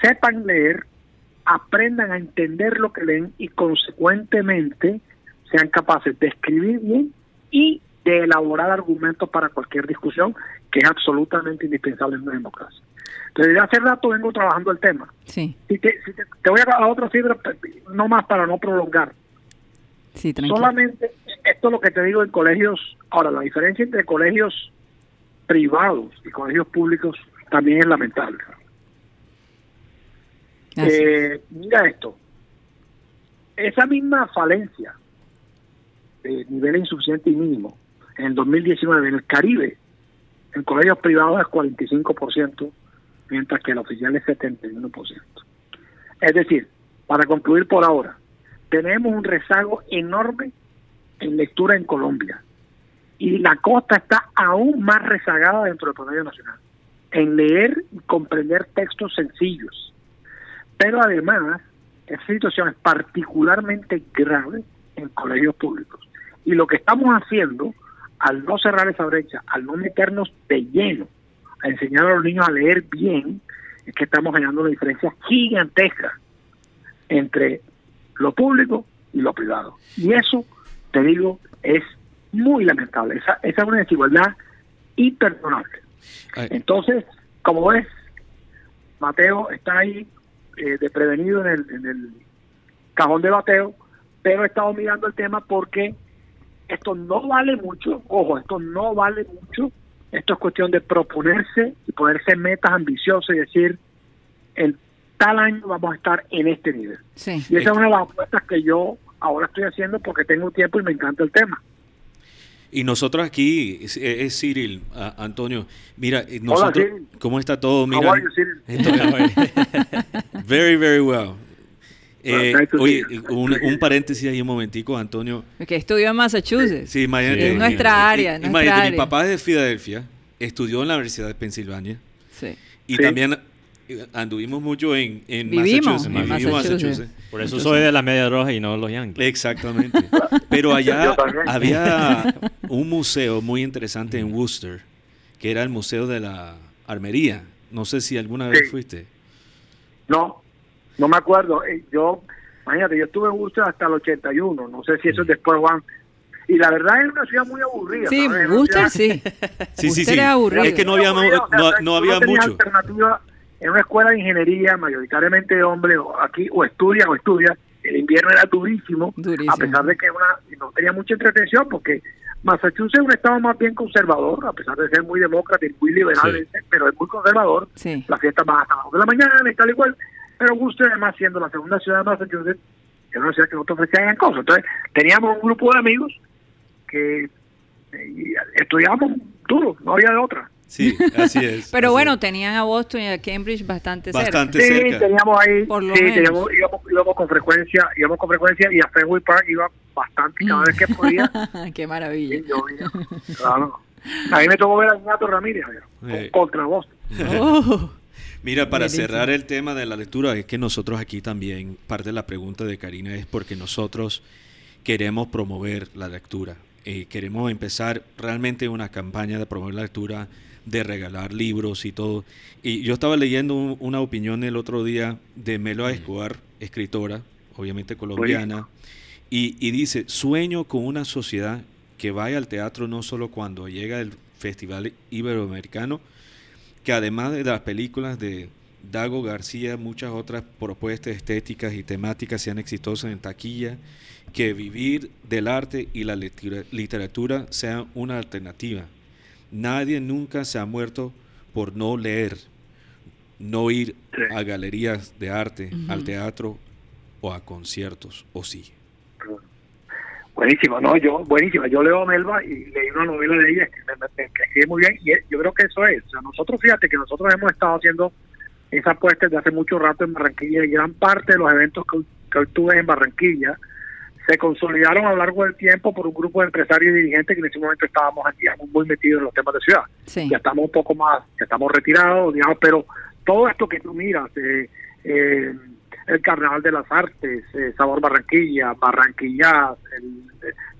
sepan leer, aprendan a entender lo que leen y consecuentemente sean capaces de escribir bien y de elaborar argumentos para cualquier discusión, que es absolutamente indispensable en una democracia. Entonces, desde hace rato vengo trabajando el tema. Sí. te, te, voy a dar otra cifra, no más para no prolongar. Sí, Solamente, esto es lo que te digo en colegios. Ahora, la diferencia entre colegios privados y colegios públicos también es lamentable. Eh, mira esto, esa misma falencia de nivel insuficiente y mínimo en el 2019 en el Caribe, en colegios privados es 45%, mientras que el oficial es 71%. Es decir, para concluir por ahora, tenemos un rezago enorme en lectura en Colombia y la costa está aún más rezagada dentro del promedio nacional en leer y comprender textos sencillos pero además, esa situación es particularmente grave en colegios públicos. Y lo que estamos haciendo, al no cerrar esa brecha, al no meternos de lleno a enseñar a los niños a leer bien, es que estamos generando una diferencia gigantesca entre lo público y lo privado. Y eso, te digo, es muy lamentable. Esa, esa es una desigualdad imperdonable. Entonces, como ves, Mateo está ahí eh, de prevenido en el, en el cajón de bateo, pero he estado mirando el tema porque esto no vale mucho, ojo, esto no vale mucho, esto es cuestión de proponerse y ponerse metas ambiciosas y decir, en tal año vamos a estar en este nivel. Y esa es una de las apuestas que yo ahora estoy haciendo porque tengo tiempo y me encanta el tema. Y nosotros aquí, es, Cyril, Antonio, mira, nosotros, ¿cómo está todo? Mira, *laughs* very, very well. Eh, oye, un, paréntesis ahí un momentico, Antonio. Que estudió en Massachusetts. Sí, imagínate. En nuestra área. mi papá es de Filadelfia, estudió en la Universidad de Pensilvania. Sí. Y también anduvimos mucho en, en Massachusetts. Por eso soy de la Media Roja y no los Yankees. Exactamente. *laughs* Pero allá había un museo muy interesante en Worcester, que era el Museo de la Armería. No sé si alguna vez fuiste. No, no me acuerdo. Eh, yo, imagínate, yo estuve en Worcester hasta el 81. No sé si eso es después, Juan. Y la verdad es una ciudad muy aburrida. Sí, Worcester *laughs* sí. Sí, sí, sí. Es, que no había, no, había mucho en una escuela de ingeniería, mayoritariamente de hombres, o aquí o estudia o estudia, el invierno era durísimo, a pesar de que una, no tenía mucha entretención, porque Massachusetts es un estado más bien conservador, a pesar de ser muy demócrata y muy liberal, pero es muy conservador. La fiesta va hasta las de la mañana y tal y cual. Pero Worcester, además, siendo la segunda ciudad de Massachusetts, es una ciudad que no te ofrecía gran cosa. Entonces, teníamos un grupo de amigos que eh, estudiábamos duro, no había de otra. Sí, así es. *laughs* Pero bueno, tenían a Boston y a Cambridge bastante, bastante cerca. Sí, teníamos ahí, sí, teníamos, íbamos, con frecuencia, íbamos con frecuencia y a Fenway Park iba bastante cada vez que *laughs* podía. Qué maravilla. claro. A mí me tocó ver a Ignato Ramírez contra Boston. Oh. Mira, para cerrar el tema de la lectura, es que nosotros aquí también, parte de la pregunta de Karina es porque nosotros queremos promover la lectura. y queremos empezar realmente una campaña de promover la lectura de regalar libros y todo. Y yo estaba leyendo una opinión el otro día de Melo Escobar, escritora, obviamente colombiana, y, y, dice, sueño con una sociedad que vaya al teatro no solo cuando llega el Festival Iberoamericano, que además de las películas de Dago García, muchas otras propuestas estéticas y temáticas sean exitosas en taquilla, que vivir del arte y la literatura sean una alternativa. Nadie nunca se ha muerto por no leer, no ir a galerías de arte, al teatro o a conciertos, o sí. Buenísimo, no, yo, buenísima. Yo leo a Melba y leí una novela de ella que me, escribe muy bien y yo creo que eso es. O sea, nosotros, fíjate que nosotros hemos estado haciendo esa apuesta desde hace mucho rato en Barranquilla y gran parte de los eventos que, que hoy tuve en Barranquilla se consolidaron a lo largo del tiempo por un grupo de empresarios y dirigentes que en ese momento estábamos muy metidos en los temas de ciudad. Ya estamos un poco más, ya estamos retirados, digamos, pero todo esto que tú miras, eh, eh, el Carnaval de las Artes, eh, Sabor Barranquilla, Barranquilla, el,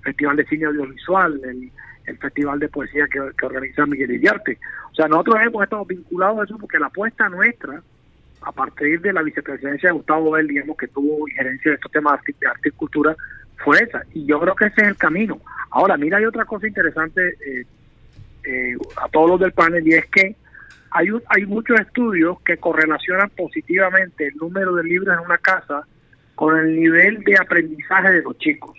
Festival de Cine Audiovisual, el, Festival de Poesía que, organiza Miguel Iriarte. O sea, nosotros hemos estado vinculados a eso porque la apuesta nuestra, a partir de la vicepresidencia de Gustavo Bell, digamos, que tuvo injerencia en estos temas de arte y cultura, fue esa. Y yo creo que ese es el camino. Ahora, mira, hay otra cosa interesante eh, eh, a todos los del panel y es que hay, hay muchos estudios que correlacionan positivamente el número de libros en una casa con el nivel de aprendizaje de los chicos.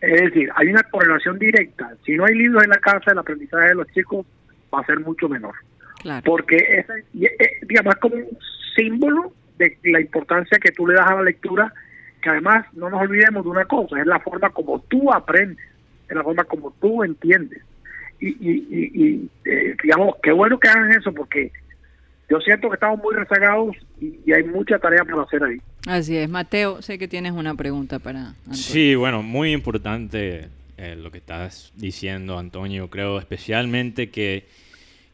Es decir, hay una correlación directa. Si no hay libros en la casa, el aprendizaje de los chicos va a ser mucho menor. Porque es, eh, digamos, es como un símbolo de la importancia que tú le das a la lectura, que además no nos olvidemos de una cosa, es la forma como tú aprendes, es la forma como tú entiendes y, y, eh, digamos, qué bueno que hagan eso porque yo siento que estamos muy rezagados y, hay mucha tarea por hacer ahí. Así es. Mateo, sé que tienes una pregunta para... Sí, bueno, muy importante eh, lo que estás diciendo, Antonio. Creo especialmente que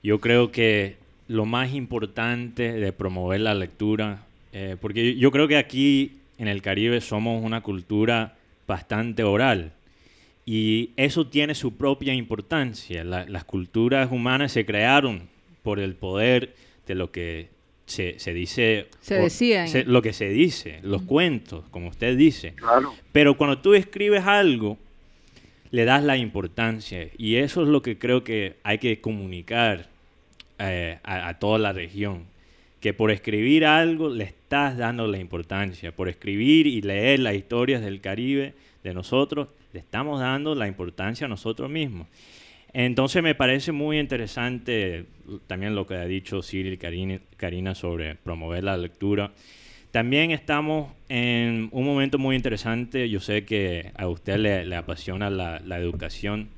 yo creo que lo más importante de promover la lectura, eh, porque yo creo que aquí en el Caribe somos una cultura bastante oral. Y eso tiene su propia importancia. las culturas humanas se crearon por el poder de lo que se, dice. Se decía. lo que se dice, los cuentos, como usted dice. Pero cuando tú escribes algo, le das la importancia. Y eso es lo que creo que hay que comunicar eh, a, a toda la región. Que por escribir algo le estás dando la importancia. Por escribir y leer las historias del Caribe de nosotros, le estamos dando la importancia a nosotros mismos. Entonces me parece muy interesante también lo que ha dicho y Karina, sobre promover la lectura. También estamos en un momento muy interesante. Yo sé que a usted le, apasiona la, educación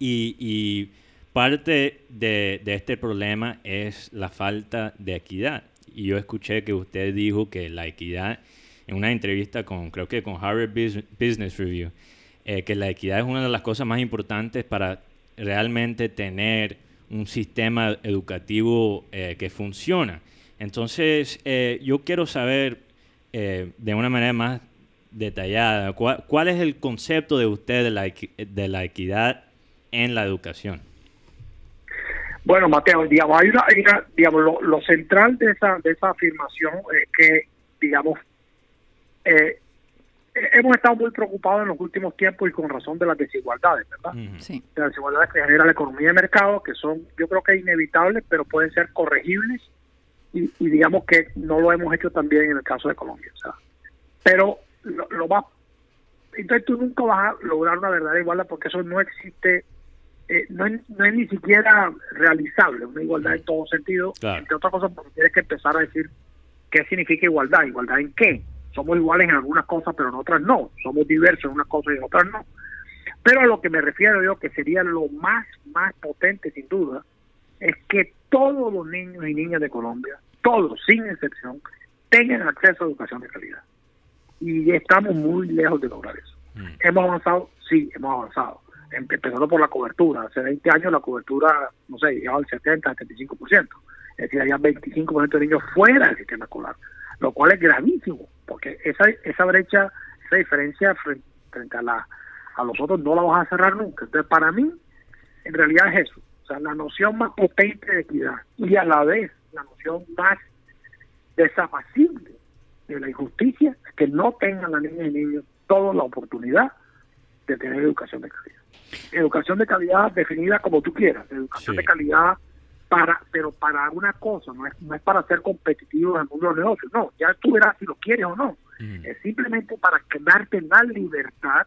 y, parte de, de, este problema es la falta de equidad. Y yo escuché que usted dijo que la equidad en una entrevista con, creo que con Harvard Business Review, eh, que la equidad es una de las cosas más importantes para realmente tener un sistema educativo eh, que funciona. Entonces, eh, yo quiero saber de una manera más detallada, ¿cuál, es el concepto de usted de la, de la equidad en la educación? Bueno, Mateo, digamos, hay una, digamos, lo, lo, central de esa, de esa afirmación es que, digamos, eh, hemos estado muy preocupados en los últimos tiempos y con razón de las desigualdades, ¿verdad? Sí. las desigualdades que genera la economía de mercado, que son, yo creo que inevitables, pero pueden ser corregibles y, digamos que no lo hemos hecho también en el caso de Colombia. Pero lo, lo más... Entonces tú nunca vas a lograr una verdadera igualdad porque eso no existe, eh, no, es, no es ni siquiera realizable, una igualdad en todo sentido, entre otras cosas porque tienes que empezar a decir qué significa igualdad, igualdad en qué, somos iguales en algunas cosas, pero en otras no. Somos diversos en unas cosas y en otras no. Pero a lo que me refiero yo, que sería lo más, más potente sin duda, es que todos los niños y niñas de Colombia, todos, sin excepción, tengan acceso a educación de calidad. Y estamos muy lejos de lograr eso. Mm. ¿Hemos avanzado? Sí, hemos avanzado. Empezando por la cobertura. Hace 20 años la cobertura, no sé, llegaba al 70, 75%. Es decir, había 25% de niños fuera del sistema escolar lo cual es gravísimo, porque esa, esa brecha, esa diferencia frente, a, la, a los otros no la vas a cerrar nunca. Entonces, para mí, en realidad es eso, o sea, la noción más potente de equidad y a la vez la noción más desapacible de la injusticia es que no tengan las niñas y niños toda la oportunidad de tener educación de calidad. Educación de calidad definida como tú quieras, educación de calidad para pero para una cosa, no es, no es para ser competitivo en el mundo de los negocios, no, ya tú verás si lo quieres o no, es simplemente para darte la libertad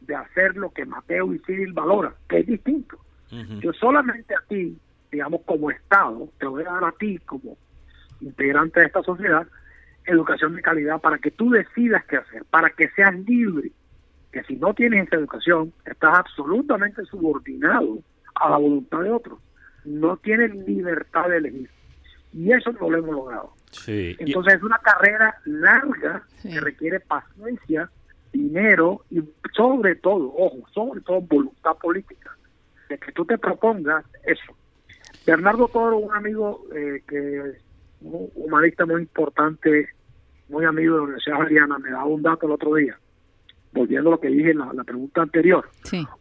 de hacer lo que Mateo y Cyril valoran, que es distinto. Yo solamente a ti, digamos como Estado, te voy a dar a ti como integrante de esta sociedad, educación de calidad para que tú decidas qué hacer, para que seas libre, que si no tienes esa educación, estás absolutamente subordinado a la voluntad de otros. No tienes libertad de elegir. Y eso no lo hemos logrado. Entonces es una carrera larga que requiere paciencia, dinero y sobre todo, ojo, sobre todo voluntad política. De que tú te propongas eso. Bernardo Toro, un amigo eh, que un humanista muy importante, muy amigo de la Universidad Javeriana, me daba un dato el otro día, volviendo a lo que dije en la, pregunta anterior.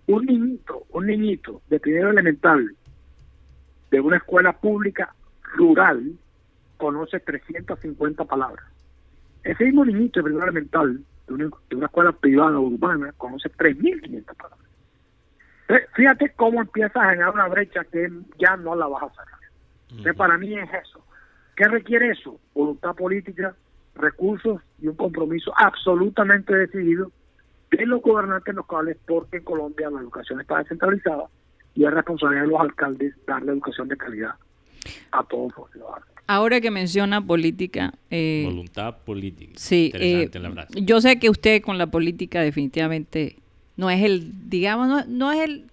Un niñito, un niñito de primero elemental de una escuela pública rural conoce 350 palabras. Ese mismo niñito de primero elemental de una, de una escuela privada o urbana conoce 3.500 palabras. Fíjate cómo empiezas a generar una brecha que ya no la vas a sacar. para mí es eso. ¿Qué requiere eso? Voluntad política, recursos y un compromiso absolutamente decidido de los gobernantes locales, porque en Colombia la educación está descentralizada y es responsabilidad de los alcaldes darle educación de calidad a todos los ciudadanos. Ahora que menciona política... Eh, Voluntad política. Sí, eh, yo sé que usted con la política definitivamente no es el, digamos, no, no es el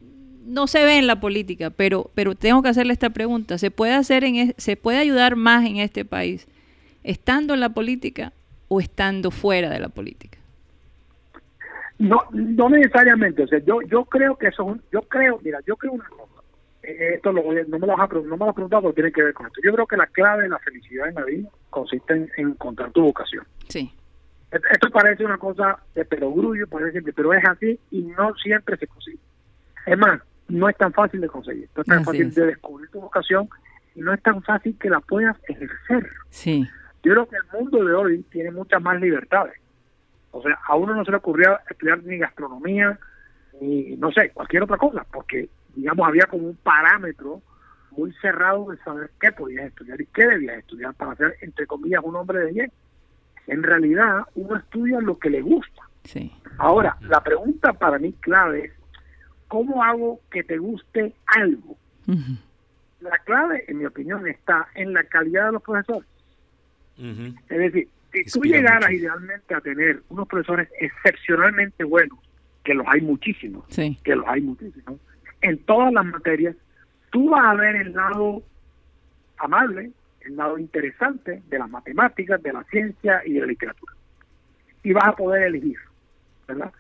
no se ve en la política, pero, pero tengo que hacerle esta pregunta. ¿Se puede, hacer en, ¿Se puede ayudar más en este país estando en la política o estando fuera de la política? No, no necesariamente. O sea, yo, yo creo que eso es un, yo creo, mira, yo creo una cosa. Eh, esto lo, no me lo vas a, no me lo has preguntado porque tiene que ver con esto. Yo creo que la clave de la felicidad en la vida consiste en, encontrar tu vocación. Sí. Esto parece una cosa de perogrullo, parece pero es así y no siempre se consigue. Es más, no es tan fácil de conseguir, no es tan fácil de descubrir tu vocación y no es tan fácil que la puedas ejercer. Sí. Yo creo que el mundo de hoy tiene muchas más libertades. O sea, a uno no se le ocurría estudiar ni gastronomía, ni, no sé, cualquier otra cosa, porque, digamos, había como un parámetro muy cerrado de saber qué podías estudiar y qué debías estudiar para ser, entre comillas, un hombre de bien. En realidad, uno estudia lo que le gusta. Sí. Ahora, la pregunta para mí clave es, ¿cómo hago que te guste algo? La clave, en mi opinión, está en la calidad de los profesores. Es decir, si tú llegaras idealmente a tener unos profesores excepcionalmente buenos, que los hay muchísimos, que los hay muchísimos, en todas las materias, tú vas a ver el lado amable, el lado interesante de las matemáticas, de la ciencia y de la literatura. Y vas a poder elegir, ¿verdad?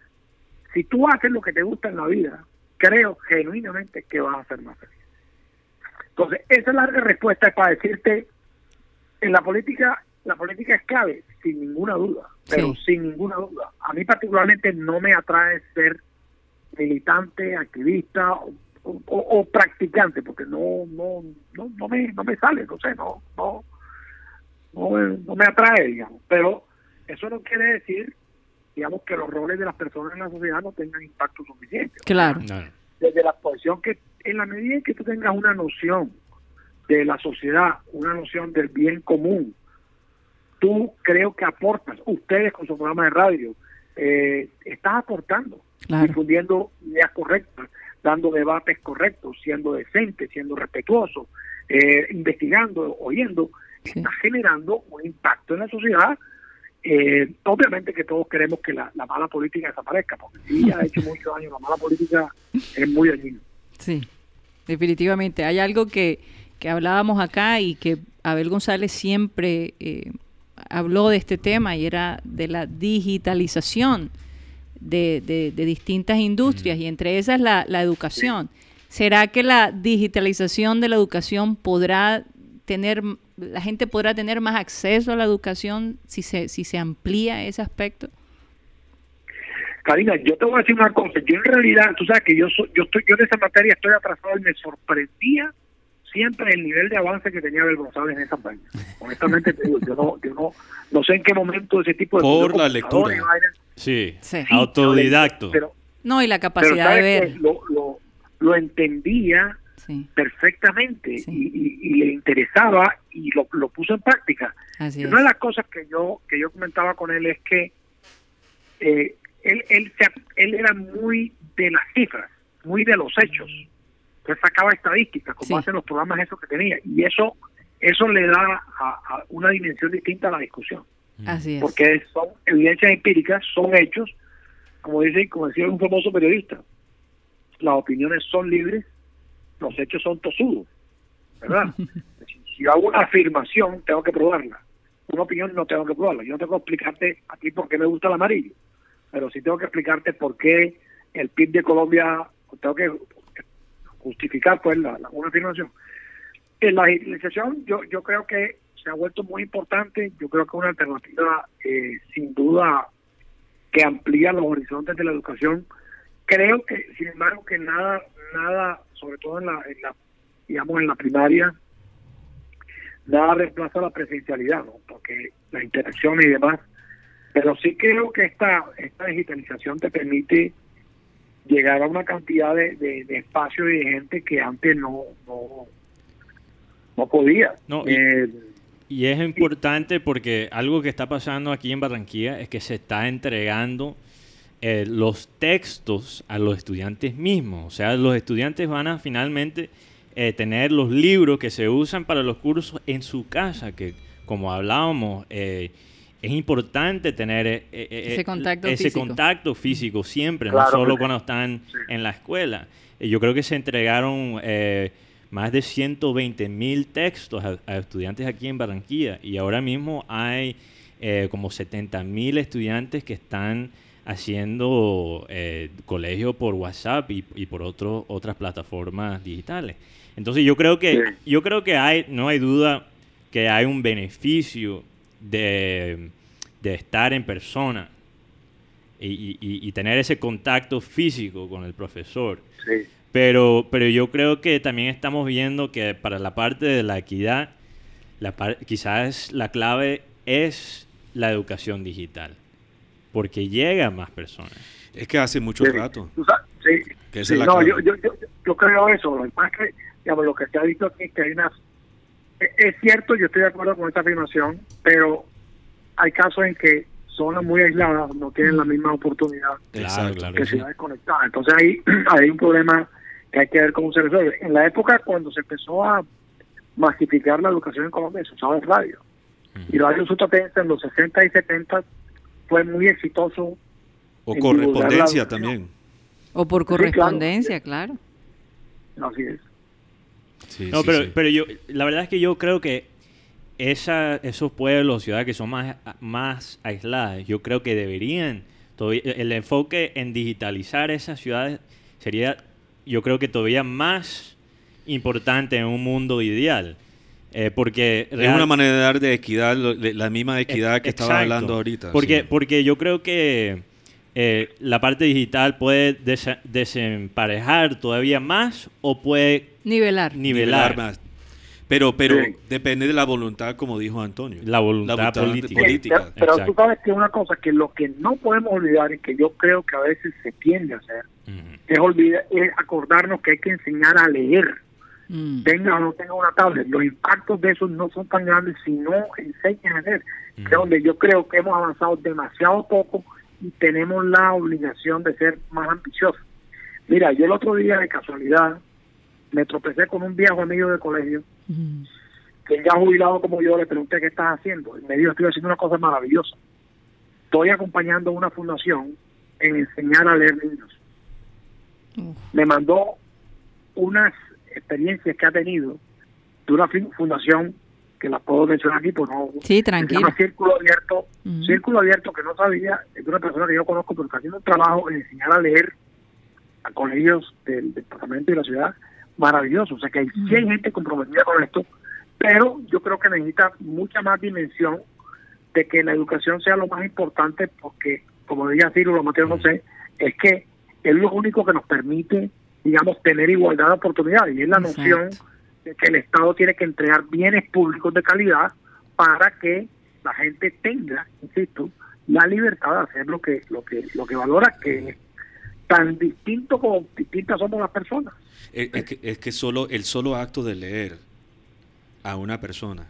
Si tú haces lo que te gusta en la vida, creo genuinamente que vas a ser más feliz. Entonces, esa es la respuesta para decirte, en la política, la política es clave, sin ninguna duda, pero sin ninguna duda. A mí particularmente no me atrae ser militante, activista o, practicante, porque no, no, no, no, me, no me sale, no sé, no, no, no, no me atrae, digamos. Pero eso no quiere decir digamos que los roles de las personas en la sociedad no tengan impacto suficiente. Claro. Desde la posición que, en la medida en que tú tengas una noción de la sociedad, una noción del bien común, tú creo que aportas, ustedes con su programa de radio, eh, estás aportando, difundiendo ideas correctas, dando debates correctos, siendo decente, siendo respetuoso, eh, investigando, oyendo, estás generando un impacto en la sociedad eh, obviamente que todos queremos que la, mala política desaparezca, porque sí ha hecho muchos años, la mala política es muy dañina. Sí, definitivamente. Hay algo que, que hablábamos acá y que Abel González siempre eh, habló de este tema y era de la digitalización de, de, distintas industrias y entre esas la, la educación. ¿Será que la digitalización de la educación podrá tener la gente podrá tener más acceso a la educación si se, si se amplía ese aspecto? Karina, yo te voy a decir una cosa. Yo en realidad, tú sabes que yo yo estoy, yo en esa materia estoy atrasado y me sorprendía siempre el nivel de avance que tenía Abel González en esa página. Honestamente te digo, yo no, yo no, no sé en qué momento ese tipo de por la lectura. Sí, autodidacto. no y la capacidad de ver. Lo, lo, lo entendía perfectamente y, le interesaba y lo, lo puso en práctica. Una de las cosas que yo que yo comentaba con él es que eh, él, él, él era muy de las cifras, muy de los hechos. Sacaba estadísticas, como hacen los programas esos que tenía. Y eso eso le da a, una dimensión distinta a la discusión. Así es. Porque son evidencias empíricas, son hechos, como dice, como decía un famoso periodista, las opiniones son libres, los hechos son tosudos, ¿verdad? *laughs* si yo hago una afirmación, tengo que probarla. Una opinión no tengo que probarla. Yo no tengo que explicarte a ti por qué me gusta el amarillo, pero sí tengo que explicarte por qué el PIB de Colombia, tengo que justificar pues la, una afirmación. En la legislación yo, yo creo que se ha vuelto muy importante, yo creo que una alternativa eh, sin duda que amplía los horizontes de la educación. Creo que, sin embargo, que nada, nada, sobre todo en la, en la digamos, en la primaria, nada reemplaza la presencialidad, ¿no? porque la interacción y demás. Pero sí creo que esta, esta digitalización te permite llegar a una cantidad de, de, espacio y de gente que antes no, no, no podía. No, eh, y es importante porque algo que está pasando aquí en Barranquilla es que se está entregando eh, los textos a los estudiantes mismos. O sea, los estudiantes van a finalmente eh, tener los libros que se usan para los cursos en su casa, que como hablábamos, eh, es importante tener ese, contacto, ese físico. contacto físico siempre, no solo cuando están en la escuela. yo creo que se entregaron más de 120 mil textos a, estudiantes aquí en Barranquilla y ahora mismo hay eh, como 70 mil estudiantes que están haciendo eh, colegio por WhatsApp y, por otro, otras plataformas digitales. Entonces yo creo que yo creo que hay no hay duda que hay un beneficio de, estar en persona y, y, tener ese contacto físico con el profesor. Sí. Pero, pero yo creo que también estamos viendo que para la parte de la equidad, la quizás la clave es la educación digital, porque llega a más personas. Es que hace mucho rato. Sí, no, yo, yo, yo, creo eso. Lo que, digamos, lo que se ha visto aquí es que hay una... E, es cierto, yo estoy de acuerdo con esta afirmación, pero hay casos en que zonas muy aisladas no tienen la misma oportunidad que ciudades conectadas. Entonces ahí *clears throat* hay un problema que hay que ver cómo se resuelve. En la época cuando se empezó a masificar la educación en Colombia, se usaba el radio. Y el radio en los 60 y 70 fue muy exitoso. O correspondencia también. O por correspondencia, claro. Así es. No, pero, pero yo, la verdad es que yo creo que esa, esos pueblos, ciudades que son más, más aisladas, yo creo que deberían, el enfoque en digitalizar esas ciudades sería yo creo que todavía más importante en un mundo ideal. Eh, porque es una manera de dar de equidad, la misma equidad que estaba hablando ahorita. Porque, porque yo creo que eh, la parte digital puede desemparejar todavía más o puede nivelar, nivelar. más. Pero, pero depende de la voluntad, como dijo Antonio. La voluntad, política. pero, tú sabes que una cosa que lo que no podemos olvidar y que yo creo que a veces se tiende a hacer es olvidar, es acordarnos que hay que enseñar a leer. Mm. Tenga o no tenga una tablet, los impactos de eso no son tan grandes si no enseñan a leer. Es donde yo creo que hemos avanzado demasiado poco y tenemos la obligación de ser más ambiciosos. Mira, yo el otro día de casualidad me tropecé con un viejo amigo de colegio que ya jubilado como yo le pregunté qué estás haciendo. Y me dijo, estoy haciendo una cosa maravillosa. Estoy acompañando a una fundación en enseñar a leer niños. Me mandó unas experiencias que ha tenido de una fundación que las puedo mencionar aquí, pues no. Sí, tranquilo. Círculo Abierto, Círculo Abierto que no sabía, es una persona que yo conozco, pero está haciendo un trabajo en enseñar a leer a colegios del departamento y de la ciudad maravilloso. O sea que hay, sí hay gente comprometida con esto, pero yo creo que necesita mucha más dimensión de que la educación sea lo más importante porque, como decía Ciro, lo Mateo no sé, es que es lo único que nos permite, digamos, tener igualdad de oportunidades y es la noción de que el Estado tiene que entregar bienes públicos de calidad para que la gente tenga, insisto, la libertad de hacer lo que lo que lo que valora que tan distinto como distintas somos las personas. Es, que, es que solo el solo acto de leer a una persona,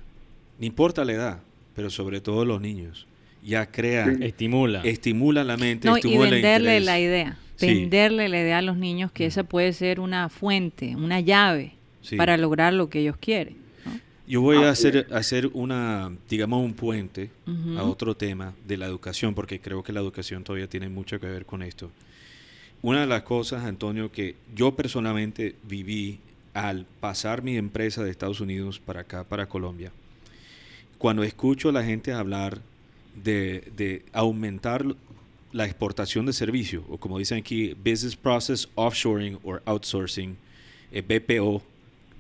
no importa la edad, pero sobre todo los niños, ya crea, estimula, estimula la mente, y venderle la idea, venderle la idea a los niños que mm. esa puede ser una fuente, una llave para lograr lo que ellos quieren. Yo voy a hacer, hacer una, digamos, un puente a otro tema de la educación, porque creo que la educación todavía tiene mucho que ver con esto. Una de las cosas, Antonio, que yo personalmente viví al pasar mi empresa de Estados Unidos para acá, para Colombia, cuando escucho a la gente hablar de, aumentar la exportación de servicios, o como dicen aquí, Business Process Offshoring or Outsourcing, eh, BPO,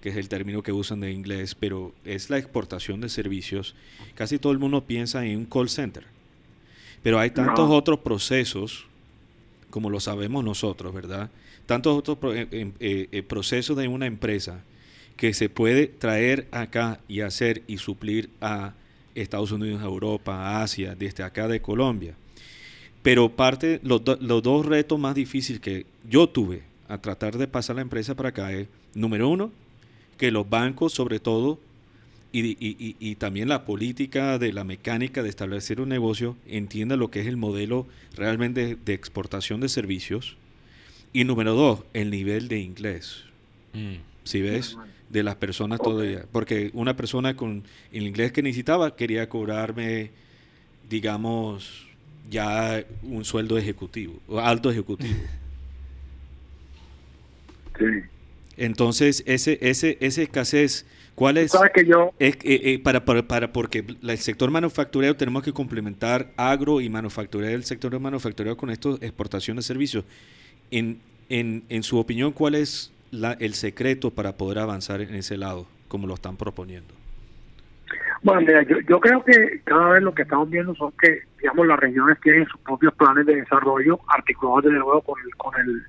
que es el término que usan de inglés, pero es la exportación de servicios. Casi todo el mundo piensa en un call center. Pero hay tantos otros procesos, como lo sabemos nosotros, ¿verdad? Tantos otros eh, em, eh, eh, procesos de una empresa que se puede traer acá y hacer y suplir a Estados Unidos, a Europa, a Asia, desde acá de Colombia. Pero parte, los, los dos retos más difíciles que yo tuve a tratar de pasar la empresa para acá es, número uno, que los bancos, sobre todo, y, también la política de la mecánica de establecer un negocio, entienda lo que es el modelo realmente de exportación de servicios. Y número dos, el nivel de inglés. Mm. Si ves, de las personas todavía. Porque una persona con el inglés que necesitaba quería cobrarme, digamos, ya un sueldo ejecutivo, o alto ejecutivo. *laughs* Sí. Entonces, ese, ese, esa escasez, ¿cuál es? que yo... Es, eh, eh, para, para, para, porque el sector manufacturero tenemos que complementar agro y manufacturero, el sector manufacturero con esto, exportación de servicios. En, en, en su opinión, ¿cuál es la, el secreto para poder avanzar en ese lado, como lo están proponiendo? Bueno, mira, yo, yo creo que cada vez lo que estamos viendo son que, digamos, las regiones tienen sus propios planes de desarrollo articulados de nuevo con el, con el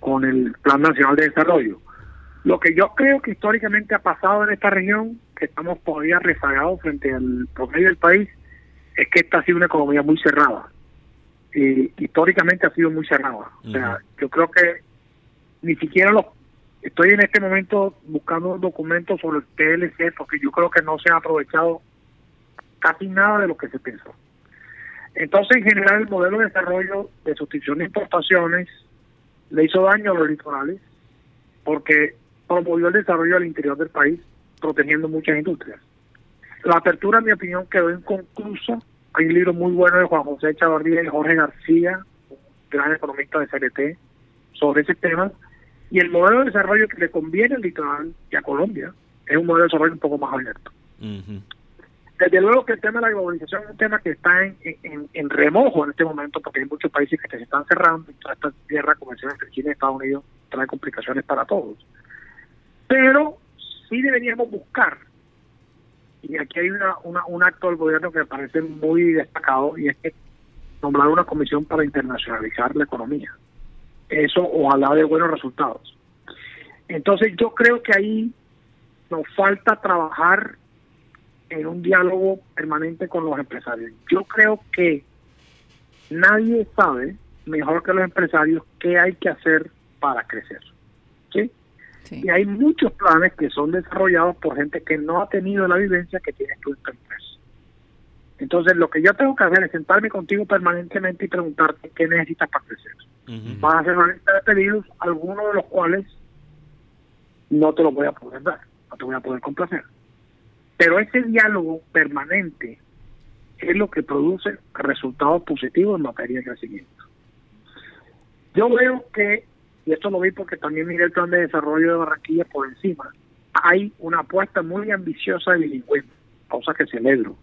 con el Plan Nacional de Desarrollo. Lo que yo creo que históricamente ha pasado en esta región, que estamos todavía rezagados frente al promedio del país, es que esta ha sido una economía muy cerrada. Y históricamente ha sido muy cerrada. O sea, yo creo que ni siquiera los estoy en este momento buscando documentos sobre el TLC porque yo creo que no se ha aprovechado casi nada de lo que se pensó. Entonces, en general, el modelo de desarrollo de sustitución de importaciones le hizo daño a los litorales porque promovió el desarrollo al interior del país, protegiendo muchas industrias. La apertura, en mi opinión, quedó inconclusa. Hay un libro muy bueno de Juan José Chavarría y Jorge García, un gran economista de CRT, sobre ese tema. Y el modelo de desarrollo que le conviene al litoral y a Colombia es un modelo de desarrollo un poco más abierto. Desde luego que el tema de la globalización es un tema que está en, remojo en este momento porque hay muchos países que se están cerrando y toda esta guerra comercial entre China y Estados Unidos trae complicaciones para todos. Pero sí deberíamos buscar, y aquí hay una, un acto del gobierno que me parece muy destacado, y es que nombrar una comisión para internacionalizar la economía. Eso ojalá de buenos resultados. Entonces yo creo que ahí nos falta trabajar en un diálogo permanente con los empresarios. Yo creo que nadie sabe mejor que los empresarios qué hay que hacer para crecer. ¿sí? Y hay muchos planes que son desarrollados por gente que no ha tenido la vivencia que tiene tu empresa. Entonces, lo que yo tengo que hacer es sentarme contigo permanentemente y preguntarte qué necesitas para crecer. Vas a hacer una lista de pedidos, algunos de los cuales no te los voy a poder dar, no te voy a poder complacer. Pero ese diálogo permanente es lo que produce resultados positivos en materia de crecimiento. Yo veo que, y esto lo vi porque también miré el plan de desarrollo de Barranquilla por encima, hay una apuesta muy ambiciosa de bilingüismo, cosa que celebro.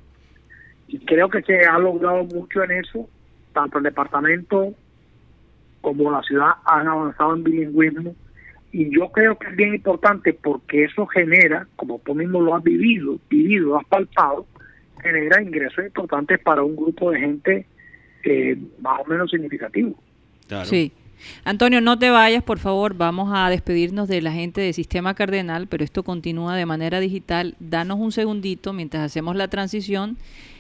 Y creo que se ha logrado mucho en eso, tanto el departamento como la ciudad han avanzado en bilingüismo y yo creo que es bien importante porque eso genera, como tú mismo lo has vivido, vivido, has palpado, genera ingresos importantes para un grupo de gente eh, más o menos significativo. Sí. Antonio, no te vayas, por favor. Vamos a despedirnos de la gente de Sistema Cardenal, pero esto continúa de manera digital. Danos un segundito mientras hacemos la transición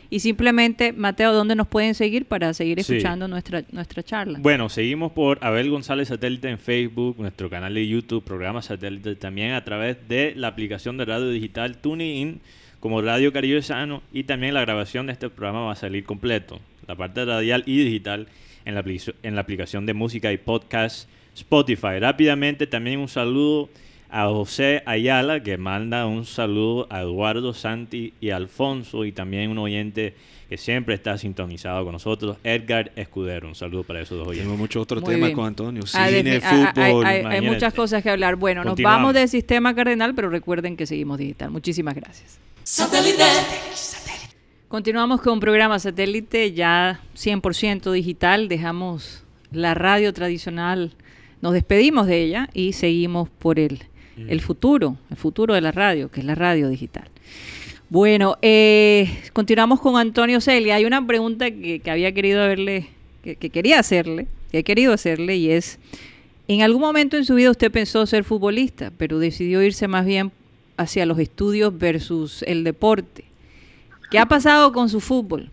Y simplemente, Mateo, ¿dónde nos pueden seguir para seguir escuchando nuestra, nuestra charla? Bueno, seguimos por Abel González Satélite en Facebook, nuestro canal de YouTube, programa Satélite, también a través de la aplicación de radio digital TuneIn como Radio Caribe Sano y también la grabación de este programa va a salir completo, la parte radial y digital en la, en la aplicación de música y podcast Spotify. Rápidamente también un saludo a José Ayala que manda un saludo a Eduardo, Santi y Alfonso y también un oyente que siempre está sintonizado con nosotros, Edgar Escudero. Un saludo para esos dos oyentes. Tenemos muchos otros temas con Antonio, cine, fútbol. Hay, muchas cosas que hablar. Bueno, nos vamos del sistema cardenal, pero recuerden que seguimos digital. Muchísimas gracias. Continuamos con un programa satélite ya 100% digital. Dejamos la radio tradicional, nos despedimos de ella y seguimos por el, mm. el futuro, el futuro de la radio, que es la radio digital. Bueno, eh, continuamos con Antonio Celia. Hay una pregunta que, había querido verle, que, que, quería hacerle, que he querido hacerle, y es, ¿en algún momento en su vida usted pensó ser futbolista, pero decidió irse más bien hacia los estudios versus el deporte. ¿Qué ha pasado con su fútbol?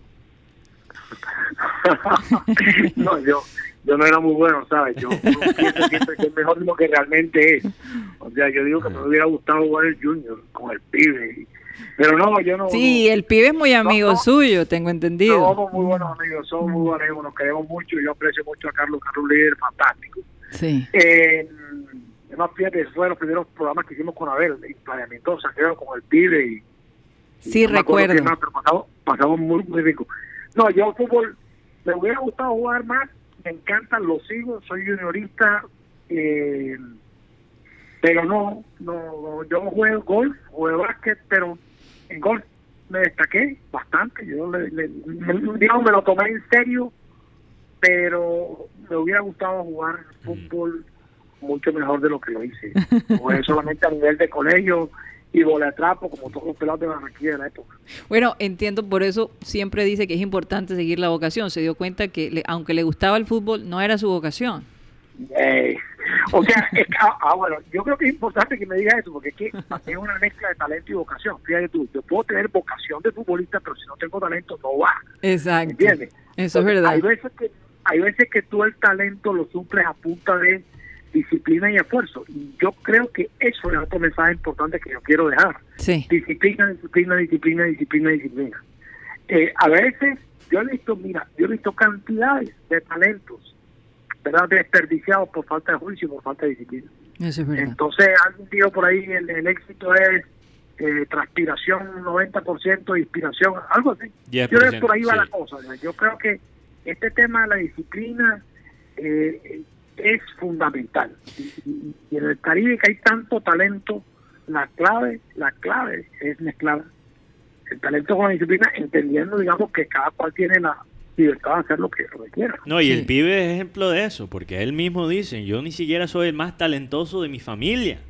*laughs* no, yo, yo no era muy bueno, ¿sabes? Yo, pienso siempre que es mejor de lo que realmente es. O sea, yo digo que me hubiera gustado jugar el Junior con el pibe. Pero no, yo no. Sí, el pibe es muy amigo suyo, tengo entendido. Somos muy buenos amigos, somos muy buenos amigos, nos queremos mucho. Yo aprecio mucho a Carlos, Carlos líder fantástico. Sí. Eh, Además, fíjate, fue de los primeros programas que hicimos con Abel, y planeamiento saqueo con el pibe y... Sí, recuerdo. pero pasamos, muy, muy rico. No, yo fútbol, me hubiera gustado jugar más, me encantan, los sigo, soy juniorista, eh, pero no, no, yo juego golf, juego básquet, pero en golf me destaqué bastante, yo le, digamos, me lo tomé en serio, pero me hubiera gustado jugar fútbol mucho mejor de lo que lo hice. *laughs* Pues solamente a nivel de colegio y trapo como todos los pelados de Barranquilla de la época. Bueno, entiendo, por eso siempre dice que es importante seguir la vocación. Se dio cuenta que, aunque le gustaba el fútbol, no era su vocación. Eh, o sea, *laughs* ah, ah, bueno, yo creo que es importante que me diga eso, porque es que *laughs* es una mezcla de talento y vocación. Fíjate tú, yo puedo tener vocación de futbolista, pero si no tengo talento, no va. Exacto. ¿Entiendes? Eso es verdad. Hay veces que hay veces que tú el talento lo suples a punta de disciplina y esfuerzo. Y yo creo que eso es otro mensaje importante que yo quiero dejar. Disciplina, disciplina, disciplina, disciplina, disciplina. Eh, a veces yo he visto, mira, yo he visto cantidades de talentos, ¿verdad? Desperdiciados por falta de juicio, por falta de disciplina. Entonces, alguien dijo por ahí, el, el éxito es eh, transpiración 90%, inspiración, algo así. Yo creo que por ahí va la cosa. Yo creo que este tema de la disciplina eh, es fundamental. Y, en el Caribe que hay tanto talento, la clave, la clave es mezclar el talento con la disciplina, entendiendo, digamos, que cada cual tiene la libertad de hacer lo que requiera. No, y el pibe es ejemplo de eso, porque él mismo dice, yo ni siquiera soy el más talentoso de mi familia,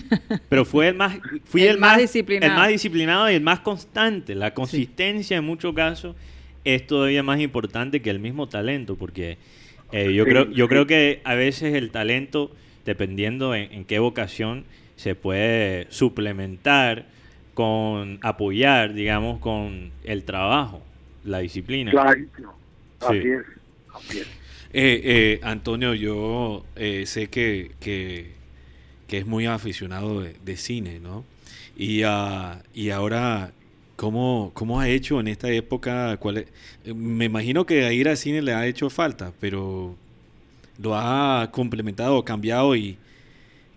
*laughs* pero fue el más, fui el, más, disciplinado. el más disciplinado y el más constante. La consistencia en muchos casos es todavía más importante que el mismo talento, porque eh, yo, creo, yo creo que a veces el talento, dependiendo en, qué vocación, se puede suplementar con apoyar, digamos, con el trabajo, la disciplina. Claro, así es. Eh, eh, Antonio, yo sé que, que, es muy aficionado de, cine, ¿no? Y, uh, y ahora ¿Cómo, ¿Cómo ha hecho en esta época? Cuál me imagino que ir al cine le ha hecho falta, pero lo ha complementado, cambiado y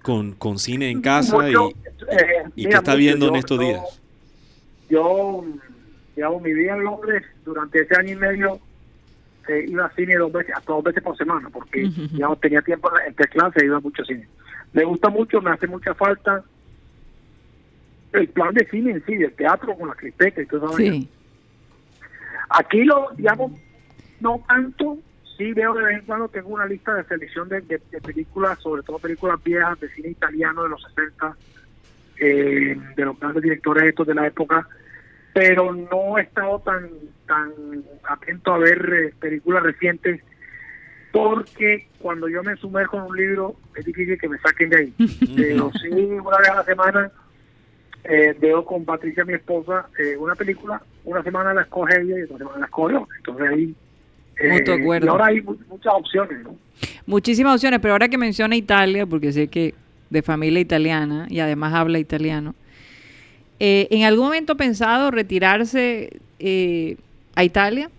con, con cine en casa y, eh, qué está viendo en estos días. Yo, digamos, mi vida en Londres durante ese año y medio eh, iba al cine dos veces, hasta dos veces por semana, porque ya tenía tiempo entre clases iba mucho cine. Me gusta mucho, me hace mucha falta el plan de cine en sí, el teatro con la cripeta y todo eso. Sí. Aquí lo, digamos, no tanto, sí veo de vez en cuando, tengo una lista de selección de, películas, sobre todo películas viejas de cine italiano de los 60, eh, de los grandes directores estos de la época, pero no he estado tan, tan atento a ver eh, películas recientes porque cuando yo me sumerjo en un libro es difícil que me saquen de ahí. *laughs* pero sí, una vez a la semana eh, veo con Patricia, mi esposa, eh, una película una semana la escoge ella y otra semana la escoge Entonces ahí... Eh, acuerdo. Y ahora hay muchas opciones, ¿no? Muchísimas opciones, pero ahora que menciona Italia, porque sé que de familia italiana y además habla italiano, eh, ¿en algún momento ha pensado retirarse eh, a Italia?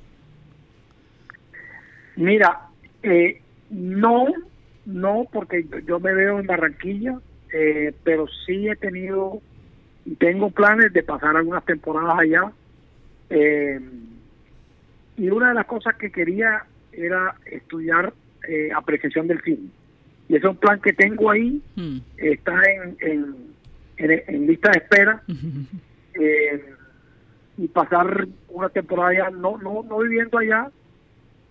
Mira, eh, no, no, porque yo me veo en Barranquilla, eh, pero sí he tenido tengo planes de pasar algunas temporadas allá. Eh, y una de las cosas que quería era estudiar eh, apreciación del cine. Y ese es un plan que tengo ahí, Hmm. está en, en, en, en lista de espera. *laughs* Eh, y pasar una temporada allá, no, no, no viviendo allá,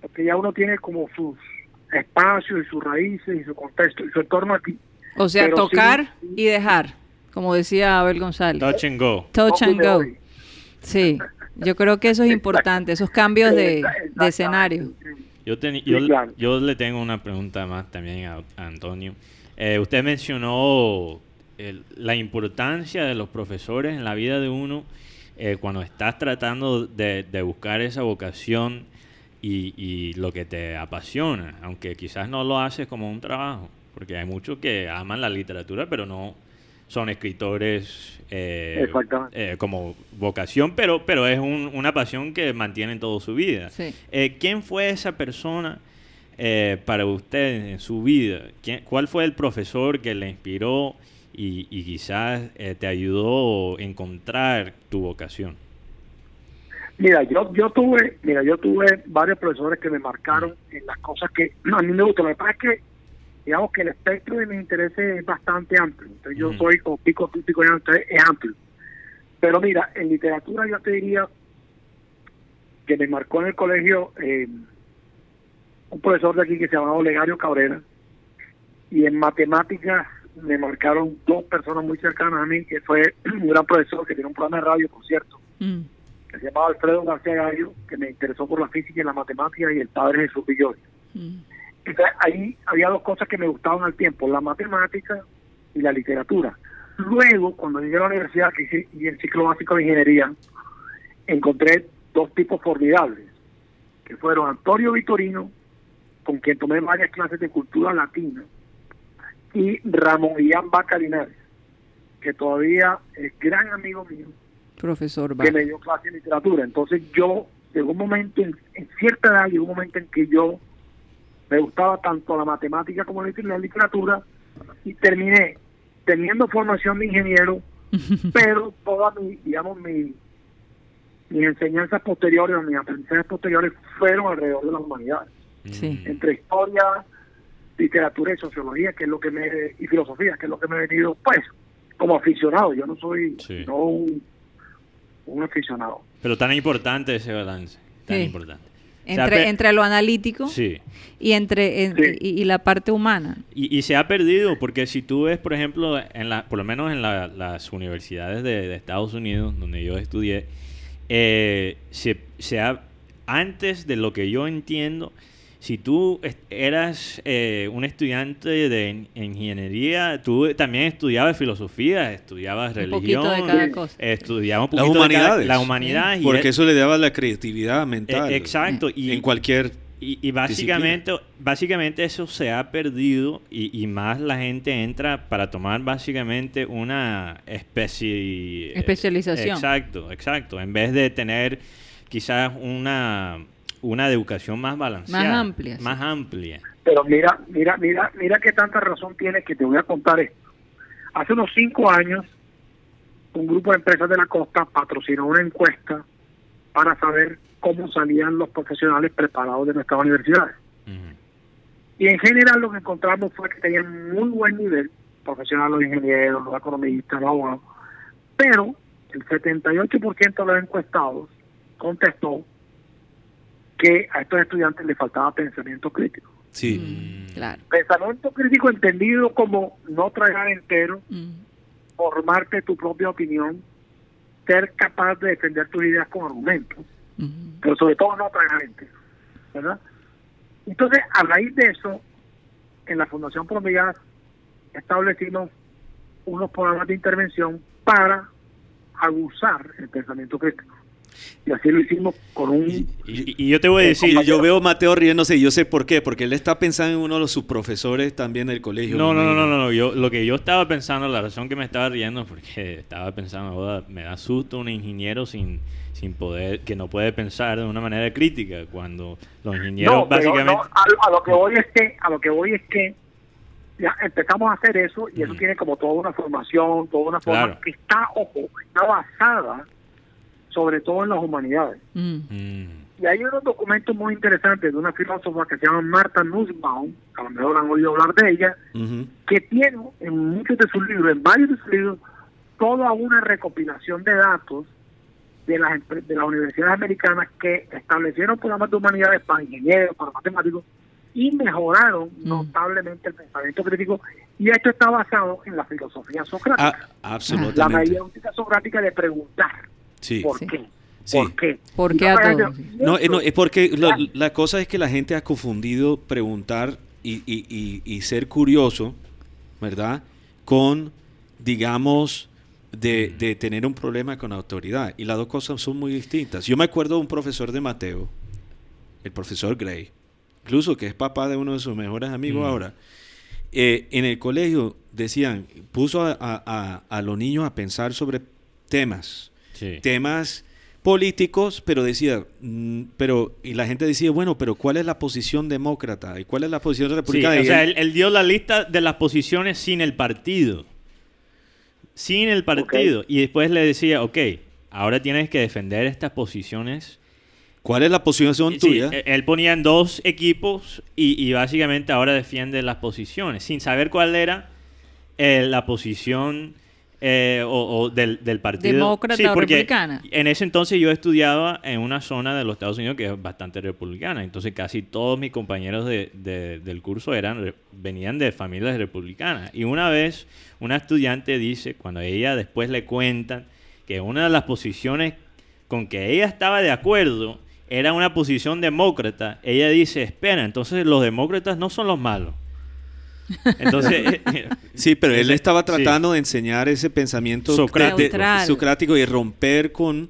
porque ya uno tiene como sus espacios y sus raíces y su contexto y su entorno aquí. O sea, Pero tocar sí, y dejar, como decía Abel González. Touch and go. Touch and go. Sí, yo creo que eso es importante, esos cambios de, de escenario. Yo, le tengo una pregunta más también a, a Antonio. Eh, usted mencionó el- la importancia de los profesores en la vida de uno eh, cuando estás tratando de, de buscar esa vocación y, y lo que te apasiona, aunque quizás no lo haces como un trabajo, porque hay muchos que aman la literatura, pero no son escritores eh, Exactamente. eh, como vocación, pero, pero es un- una pasión que mantienen toda su vida. Sí. Eh, ¿Quién fue esa persona eh, para usted en su vida? ¿Quién- ¿Cuál fue el profesor que le inspiró y, y quizás eh, te ayudó a encontrar tu vocación? Mira, yo yo tuve, mira, yo tuve varios profesores que me marcaron en las cosas que a mí me gustan. Lo que pasa es que, digamos que el espectro de mis intereses es bastante amplio. Entonces yo soy como pico típico ya entonces es amplio. Pero mira, en literatura yo te diría que me marcó en el colegio eh, un profesor de aquí que se llamaba Olegario Cabrera y en matemáticas me marcaron dos personas muy cercanas a mí, que fue *clears throat* un gran profesor que tiene un programa de radio, por cierto, Mm. que se llamaba Alfredo García Gallo, que me interesó por la física y la matemática, y el padre Jesús Villoy. Mm. Entonces, ahí había dos cosas que me gustaban al tiempo, la matemática y la literatura. Luego, cuando llegué a la universidad que hice- y el ciclo básico de ingeniería, encontré dos tipos formidables, que fueron Antonio Vitorino, con quien tomé varias clases de cultura latina, y Ramón Guillán Vaca Linares, que todavía es gran amigo mío, Profesor que me dio clase de literatura. Entonces yo, llegó un momento, en, en cierta edad, llegó un momento en que yo me gustaba tanto la matemática como la lit- la literatura y terminé teniendo formación de ingeniero, *laughs* pero todas mis, digamos, mi, mis enseñanzas posteriores o mis aprendizajes posteriores fueron alrededor de las humanidades, Sí. Entre historia, literatura y sociología, que es lo que me, y filosofía, que es lo que me he venido, pues, como aficionado. Yo no soy Sí. no un, un aficionado. Pero tan importante ese balance, tan Sí. importante. Entre, entre lo analítico Sí. y entre en- Sí. y, y la parte humana. Y, y se ha perdido, porque si tú ves, por ejemplo, en la, por lo menos en la- las universidades de, de Estados Unidos, donde yo estudié, eh, se, se ha, antes de lo que yo entiendo, si tú eras eh, un estudiante de in- ingeniería, tú también estudiabas filosofía, estudiabas Un religión, poquito de cada cosa. estudiabas un Las poquito de cada- humanidades. la humanidad. y Porque es- eso le daba la creatividad mental. eh, exacto. Y, en cualquier y, y básicamente, básicamente eso se ha perdido y, y más la gente entra para tomar básicamente una especie... Especialización. Exacto, exacto. En vez de tener quizás una, una educación más balanceada. Más amplia, sí. Más amplia. Pero mira, mira, mira, mira qué tanta razón tiene que te voy a contar esto. Hace unos cinco años, un grupo de empresas de la costa patrocinó una encuesta para saber cómo salían los profesionales preparados de nuestras universidades. Y en general lo que encontramos fue que tenían muy buen nivel, profesionales, los ingenieros, los economistas, los abogados, pero el 78% de los encuestados contestó que a estos estudiantes les faltaba pensamiento crítico. Sí. Mm, claro. Pensamiento crítico entendido como no tragar entero, Mm. formarte tu propia opinión, ser capaz de defender tus ideas con argumentos, Mm. pero sobre todo no tragar entero, ¿verdad? Entonces, a raíz de eso, en la Fundación Promedias establecimos unos programas de intervención para abusar el pensamiento crítico. Y así lo hicimos con un... Y, yo te voy a decir, yo veo a Mateo riéndose y yo sé por qué, porque él está pensando en uno de sus profesores también del colegio. No, no, no, no, no, yo, lo que yo estaba pensando, la razón que me estaba riendo, porque estaba pensando, me da susto un ingeniero sin, sin poder, que no puede pensar de una manera crítica, cuando los ingenieros básicamente... No, a, lo que voy es que, a lo que voy es que ya empezamos a hacer eso y eso tiene como toda una formación, toda una forma que está, ojo, está basada sobre todo en las humanidades. Mm. Mm. Y hay unos documentos muy interesantes de una filósofa que se llama Marta Nussbaum, a lo mejor han oído hablar de ella, que tiene en muchos de sus libros, en varios de sus libros, toda una recopilación de datos de las, de las universidades americanas que establecieron programas de humanidades para ingenieros, para matemáticos, y mejoraron mm. notablemente el pensamiento crítico. Y esto está basado en la filosofía socrática. Ah, absolutamente. La medida socrática de preguntar ¿Por qué? ¿Por qué? ¿Por qué No, no, es porque la cosa es que la gente ha confundido preguntar y, y, y, ser curioso, ¿verdad? Con, digamos, de, de, tener un problema con autoridad. Y las dos cosas son muy distintas. Yo me acuerdo de un profesor de Mateo, el profesor Gray, incluso que es papá de uno de sus mejores amigos ahora. Eh, en el colegio decían, puso a, a, a, los niños a pensar sobre temas temas políticos, pero decía, mm, pero, y la gente decía, bueno, pero ¿cuál es la posición demócrata? ¿Y cuál es la posición republicana? o sea, él, dio la lista de las posiciones sin el partido. Sin el partido. Y después le decía, ok, ahora tienes que defender estas posiciones. ¿Cuál es la posición tuya? Él ponía en dos equipos y, básicamente ahora defiende las posiciones, sin saber cuál era eh, la posición eh, o, del, del, partido. Demócrata o republicana. En ese entonces yo estudiaba en una zona de los Estados Unidos que es bastante republicana. Entonces casi todos mis compañeros de, del curso eran venían de familias republicanas. Y una vez una estudiante dice, cuando ella después le cuentan que una de las posiciones con que ella estaba de acuerdo era una posición demócrata, ella dice, espera, entonces los demócratas no son los malos. Entonces, *laughs* sí, pero él estaba tratando de enseñar ese pensamiento socrático y romper con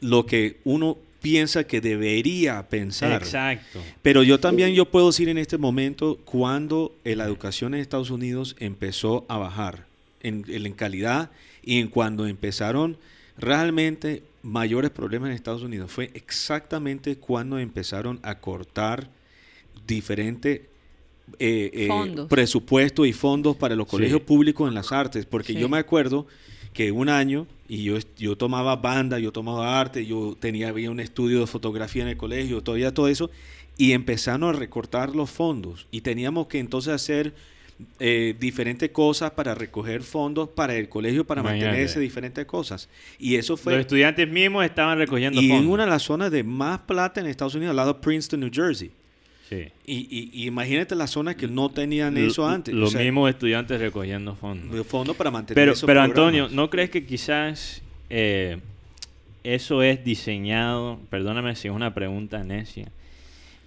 lo que uno piensa que debería pensar. Exacto. Pero yo también yo puedo decir en este momento cuando la educación en Estados Unidos empezó a bajar en, en calidad y en cuando empezaron realmente mayores problemas en Estados Unidos fue exactamente cuando empezaron a cortar diferentes eh, eh, presupuesto y fondos para los colegios públicos en las artes, porque yo me acuerdo que un año, y yo, yo tomaba banda, yo tomaba arte, yo tenía había un estudio de fotografía en el colegio, todavía todo eso, y empezaron a recortar los fondos, y teníamos que entonces hacer eh, diferentes cosas para recoger fondos para el colegio para mantenerse diferentes cosas. Y eso fue... Los estudiantes mismos estaban recogiendo fondos. Y en una de las zonas de más plata en Estados Unidos, al lado de Princeton, New Jersey. Y, imagínate las zonas que no tenían eso antes. Los mismos estudiantes recogiendo fondos. Fondos para mantener Pero, pero Antonio, ¿no crees que quizás eh, eso es diseñado? Perdóname si es una pregunta necia.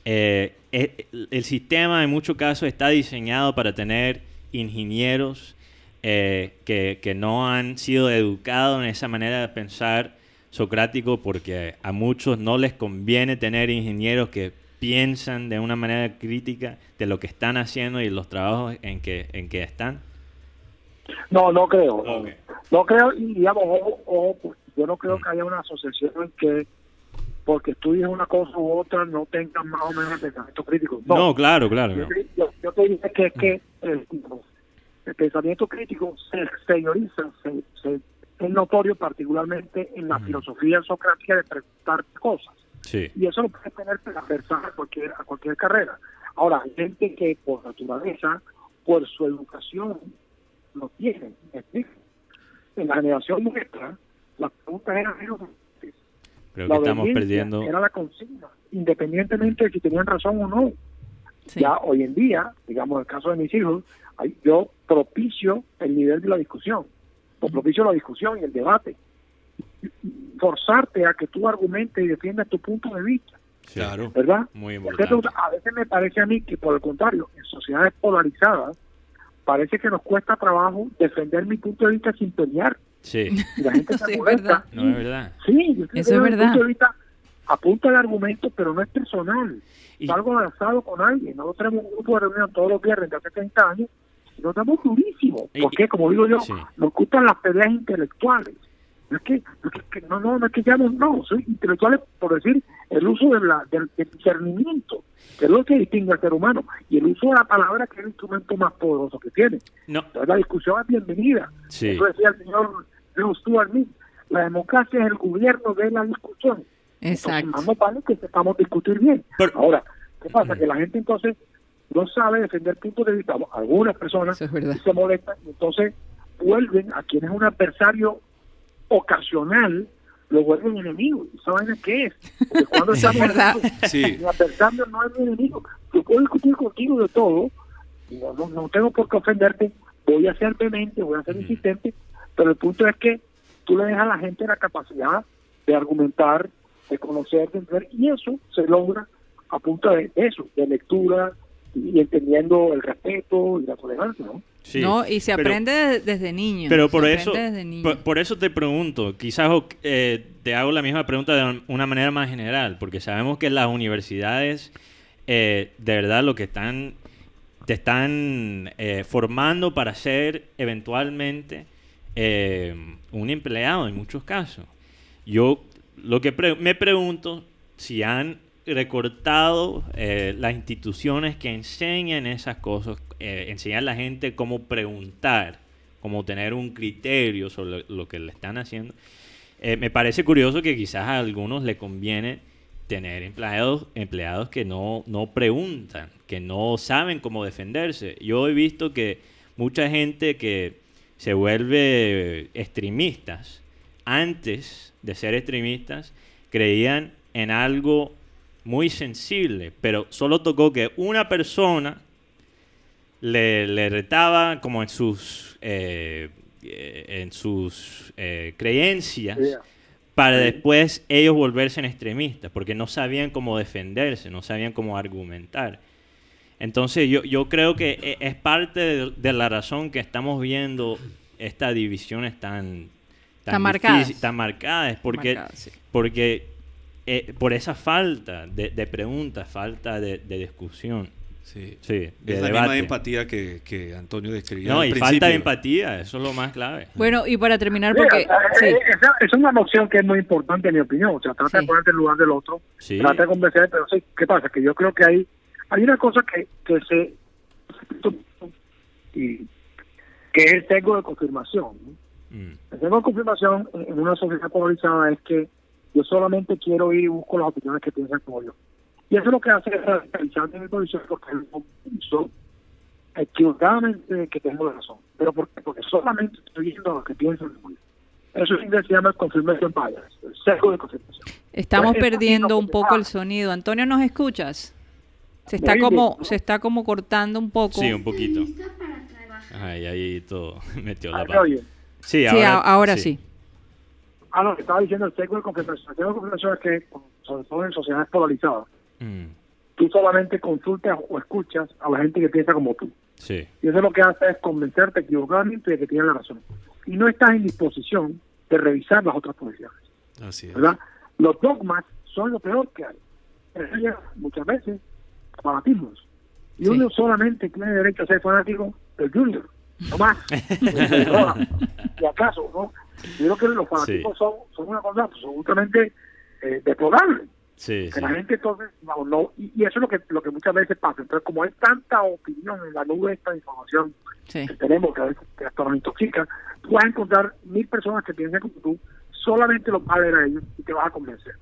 Eh, eh, el sistema en muchos casos está diseñado para tener ingenieros que, que no han sido educados en esa manera de pensar socrático porque a muchos no les conviene tener ingenieros que piensan de una manera crítica de lo que están haciendo y los trabajos en que, en que están? No, no creo. No creo, y digamos, pues, yo no creo que haya una asociación en que porque estudies una cosa u otra no tengas más o menos el pensamiento crítico. No, claro, claro. Yo, te dije que es que el, pensamiento crítico se exterioriza, se, es notorio particularmente en la filosofía socrática de preguntar cosas. Y eso lo puede tener transversal a cualquier, a cualquier carrera. Ahora, hay gente que por naturaleza, por su educación, lo tiene. En la generación nuestra, las preguntas eran menos Creo que estamos perdiendo. Era la consigna, independientemente de si tenían razón o no. Ya hoy en día, digamos, en el caso de mis hijos, yo propicio el nivel de la discusión, o propicio la discusión y el debate forzarte a que tú argumentes y defiendas tu punto de vista. Claro. ¿Verdad? Muy importante. a veces me parece a mí que, por el contrario, en sociedades polarizadas, parece que nos cuesta trabajo defender mi punto de vista sin pelear. Sí. Y la gente *laughs* se Sí, es molesta. verdad. No es verdad. Sí, yo Eso es verdad. punto de vista, apunta el argumento, pero no es personal. Y- Salgo abrazado con alguien. Nosotros tenemos un grupo de reunión todos los viernes de hace 30 años y nos damos durísimo. Y- Porque, como digo yo, Sí. nos gustan las peleas intelectuales. No es que, no, es que- no, no, no es que llamo, no, soy intelectuales por decir el uso de la, del, del discernimiento, que es lo que distingue al ser humano, y el uso de la palabra que es el instrumento más poderoso que tiene. No, Entonces, la discusión es bienvenida. Sí. Eso decía el señor John Stuart Mill. La democracia es el gobierno de la discusión. Exacto. Entonces, más vale que sepamos discutir bien. Pero- Ahora, ¿qué pasa? Que la gente entonces no sabe defender puntos de vista. Algunas personas es se molestan y entonces vuelven a quien es un adversario ocasional, lo vuelven enemigo. ¿Y esa vaina qué es? Porque cuando *laughs* estamos. Sí. mi adversario no es mi enemigo. Yo puedo discutir contigo de todo, y no, no, no tengo por qué ofenderte, voy a ser vehemente, voy a ser insistente, pero el punto es que tú le dejas a la gente la capacidad de argumentar, de conocer, de entender, y eso se logra a punta de eso, de lectura y entendiendo el respeto y la tolerancia, ¿no? sí. No, y se aprende de- desde niño. Pero por eso, aprende desde niño. por, por eso te pregunto, quizás eh, te hago la misma pregunta de una manera más general, porque sabemos que las universidades eh, de verdad lo que están te están eh, formando para ser eventualmente eh, un empleado en muchos casos. Yo lo que pre- me pregunto si han recortado eh, las instituciones que enseñan esas cosas, eh, enseñar a la gente cómo preguntar, cómo tener un criterio sobre lo que le están haciendo. Eh, me parece curioso que quizás a algunos le conviene tener empleados, empleados que no, no preguntan, que no saben cómo defenderse. Yo he visto que mucha gente que se vuelve extremistas, antes de ser extremistas, creían en algo muy sensible, pero solo tocó que una persona le, le retaba como en sus, eh, eh, en sus eh, creencias Yeah. para después ellos volverse en extremistas, porque no sabían cómo defenderse, no sabían cómo argumentar. Entonces yo, yo creo que e- es parte de, de la razón que estamos viendo estas divisiones tan, Tan difícil- tan marcadas, porque, Marcadas, sí. porque eh, por esa falta de, de preguntas, falta de, de discusión. Sí. Sí, de Es la misma debate. empatía que, que Antonio describía. No, al y falta de empatía, eso es lo más clave. Bueno, y para terminar, Sí, porque... o sea, sí. eh, es una noción que es muy importante en mi opinión. O sea, trata Sí. de ponerte en lugar del otro, Sí. trata de convencer, pero sí, ¿qué pasa? Que yo creo que hay, hay una cosa que, que se... y que es el sesgo de confirmación. ¿no? Mm, El sesgo de confirmación en en una sociedad polarizada es que yo solamente quiero ir y busco las opiniones que piensan como yo. Y eso es lo que hace es radicalizar mi posición porque pienso equivocadamente que tengo razón. ¿Pero por qué? Porque solamente estoy viendo lo que piensan como yo. Eso en inglés se llama confirmation bias, el sesgo de confirmación. Estamos es perdiendo un poco el sonido. Antonio, ¿nos escuchas? Se está como, se está como cortando un poco. Sí, un poquito. Ay, ahí todo *laughs* metió la pata. Sí, ahora sí. Ah, no, estaba diciendo el sesgo de confirmación. El sesgo de es que, sobre todo en sociedades polarizadas, Mm, tú solamente consultas o escuchas a la gente que piensa como tú. sí. Y eso lo que hace es convencerte equivocadamente de que tienes la razón. Y no estás en disposición de revisar las otras posiciones. Así es. ¿verdad? Los dogmas son lo peor que hay. Muchas veces fanatismos. Y Sí. uno solamente tiene derecho a ser fanático del Junior, no más. *laughs* y acaso, ¿no? Yo creo que los fanatismos son, son una cosa absolutamente eh, deplorable. Sí, Que sí. la gente entonces, no, no, y, y eso es lo que, lo que muchas veces pasa. Entonces, como hay tanta opinión en la nube de esta información Sí. que tenemos, que a veces que hasta nos intoxica, tú vas a encontrar mil personas que piensan como tú, solamente los vas a ver a ellos y te vas a convencer.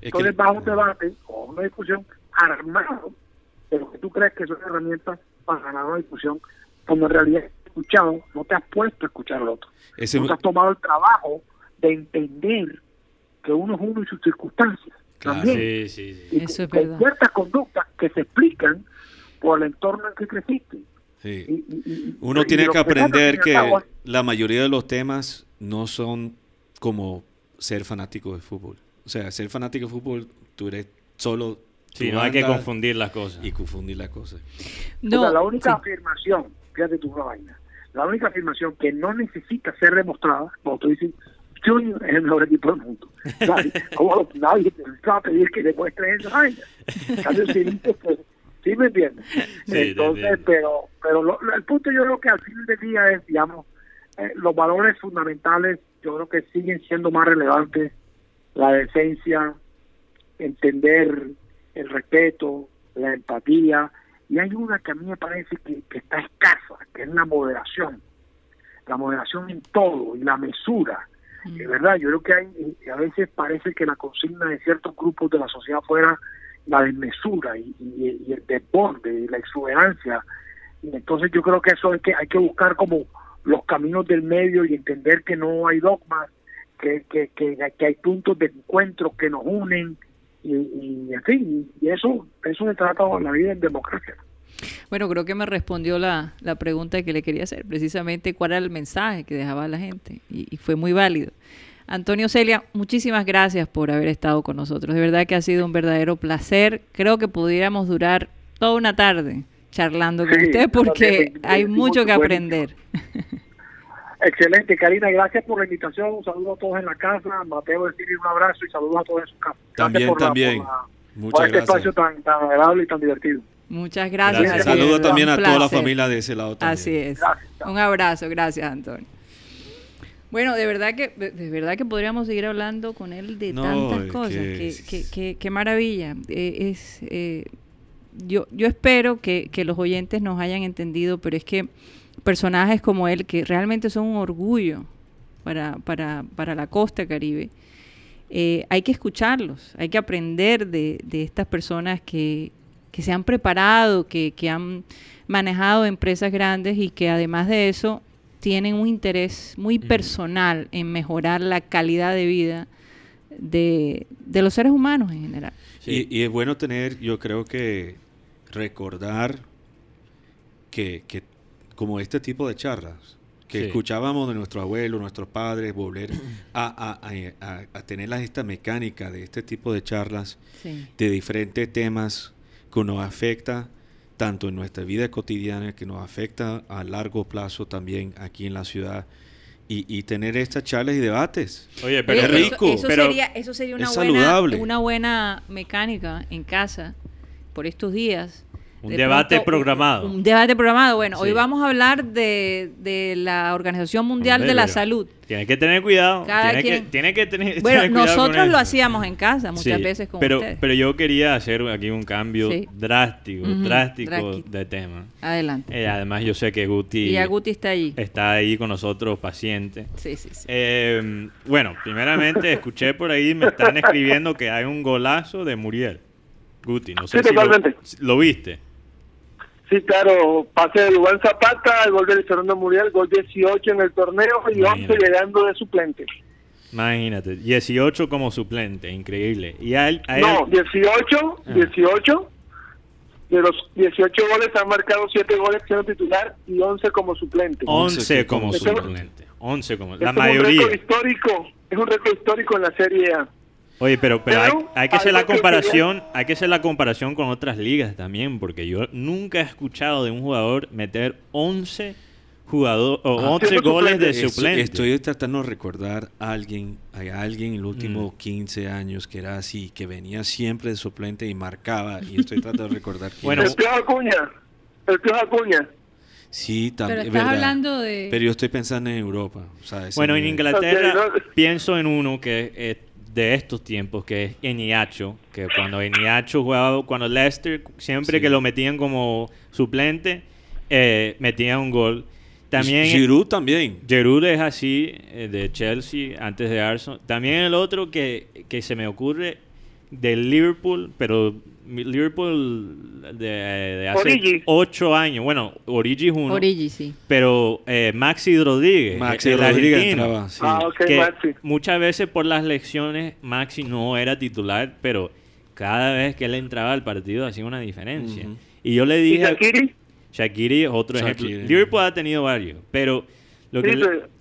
Es Entonces que- vas a un debate o una discusión armado de lo que tú crees que son herramientas para ganar una discusión, cuando en realidad escuchado, no te has puesto a escuchar al otro. ese- no te has tomado el trabajo de entender que uno es uno y sus circunstancias. Claro. También. Sí, sí, sí. Y Eso es que hay verdad. ciertas conductas que se explican por el entorno en que creciste. sí. Y- y- y- Uno y tiene que aprender que la mayoría de los temas no son como ser fanático de fútbol. O sea, ser fanático de fútbol, tú eres solo... Sí, tu no hay que confundir las cosas. Y confundir las cosas. O No, sea, la única sí. afirmación, fíjate tú una vaina, la única afirmación que no necesita ser demostrada, como tú dices, Junior es el mejor equipo del mundo. Nadie, *laughs* como nadie te va a pedir que demuestre eso. Ay, pues, ¿Sí me entiendes? Entonces, pero pero el punto yo creo que al fin del día es, digamos, eh, los valores fundamentales yo creo que siguen siendo más relevantes, la decencia, entender el respeto, la empatía, y hay una que a mí me parece que, está escasa, que es la moderación, la moderación en todo y la mesura. De verdad, yo creo que hay, a veces parece que la consigna de ciertos grupos de la sociedad fuera la desmesura y, y, el desborde y la exuberancia. Y entonces yo creo que eso hay que, hay que buscar como los caminos del medio y entender que no hay dogmas, que, que, que, hay puntos de encuentro que nos unen y, y en fin, y eso, eso se trata la vida en democracia. Bueno, creo que me respondió la, la pregunta que le quería hacer, precisamente cuál era el mensaje que dejaba la gente, y, y fue muy válido. Antonio Celia, muchísimas gracias por haber estado con nosotros. De verdad que ha sido un verdadero placer. Creo que pudiéramos durar toda una tarde charlando con usted porque hay mucho que aprender. *laughs* Excelente, Karina, gracias por la invitación. Un saludo a todos en la casa. Mateo, decirle un abrazo y saludos a todos en su casa. También, también. Muchas este espacio tan, tan agradable y tan divertido. Muchas gracias. Saludos también a toda la familia de ese lado. También. Así es. Un abrazo, gracias, Antonio. Bueno, de verdad que de verdad que podríamos seguir hablando con él de tantas cosas. Qué maravilla. Eh, es eh, yo, yo espero que, los oyentes nos hayan entendido, pero es que personajes como él, que realmente son un orgullo para, para, para la costa caribe, eh, hay que escucharlos, hay que aprender de, de estas personas que, que, se han preparado, que, que han manejado empresas grandes y que además de eso tienen un interés muy personal en mejorar la calidad de vida de, de los seres humanos en general. Y, es bueno tener, yo creo que recordar que, que como este tipo de charlas que escuchábamos de nuestros abuelos, nuestros padres, volver a, a, a, tener esta mecánica de este tipo de charlas de diferentes temas que nos afecta tanto en nuestra vida cotidiana, que nos afecta a largo plazo también aquí en la ciudad. Y, y tener estas charlas y debates. Oye, pero es rico. Eso, sería, eso sería una, buena, una buena mecánica en casa por estos días un debate programado. Un, debate programado. Bueno, hoy vamos a hablar de, de la Organización Mundial de la Salud. Tiene que tener cuidado. tiene, que, tener, *laughs* bueno, nosotros lo hacíamos en casa muchas veces con pero, ustedes. Pero yo quería hacer aquí un cambio drástico, drástico de tema. Adelante. Eh, además, yo sé que Guti... Y Guti está ahí. Está ahí con nosotros, paciente. Sí, sí, sí. Eh, bueno, primeramente, escuché por ahí, me están escribiendo que hay un golazo de Muriel. Guti, no sé si lo viste. Sí, claro, pase de Lugan Zapata, el gol de Fernando Muriel, gol 18 en el torneo y 11 llegando de suplente. Imagínate, 18 como suplente, increíble. Y a él, no, 18, 18. Ah. De los 18 goles han marcado 7 goles siendo titular y 11 como suplente. 11 como suplente. 11 como la mayoría. Es un récord histórico, es un récord histórico en la Serie A. Oye, pero, pero, hay, que hacer la comparación, hay que hacer la comparación con otras ligas también, porque yo nunca he escuchado de un jugador meter 11 jugador, o 11 ah, goles de suplente. Estoy tratando de recordar a alguien, a alguien en los últimos 15 mm. años que era así, que venía siempre de suplente y marcaba, y *laughs* estoy tratando de recordar quién bueno, El Piojo Acuña, el Piojo Acuña. Sí, también. Pero hablando de... Pero yo estoy pensando en Europa. bueno, en Inglaterra pienso en uno que eh, de estos tiempos, que es Eniacho, que cuando Eniacho jugaba, cuando Leicester, siempre que lo metían como suplente, eh, metía un gol. También Giroud también. Giroud es así, eh, de Chelsea, antes de Arsenal. También el otro que, que se me ocurre del Liverpool, pero Liverpool de, hace ocho años. Bueno, Origi es uno. Origi, sí. Pero eh, Maxi Rodríguez. Maxi Rodríguez entraba, Ah, Maxi. Muchas veces por las lecciones Maxi no era titular, pero cada vez que él entraba al partido hacía una diferencia. Y yo le dije... ¿Y Shakiri? Shakiri es otro ejemplo. Liverpool ha tenido varios, pero... Lo que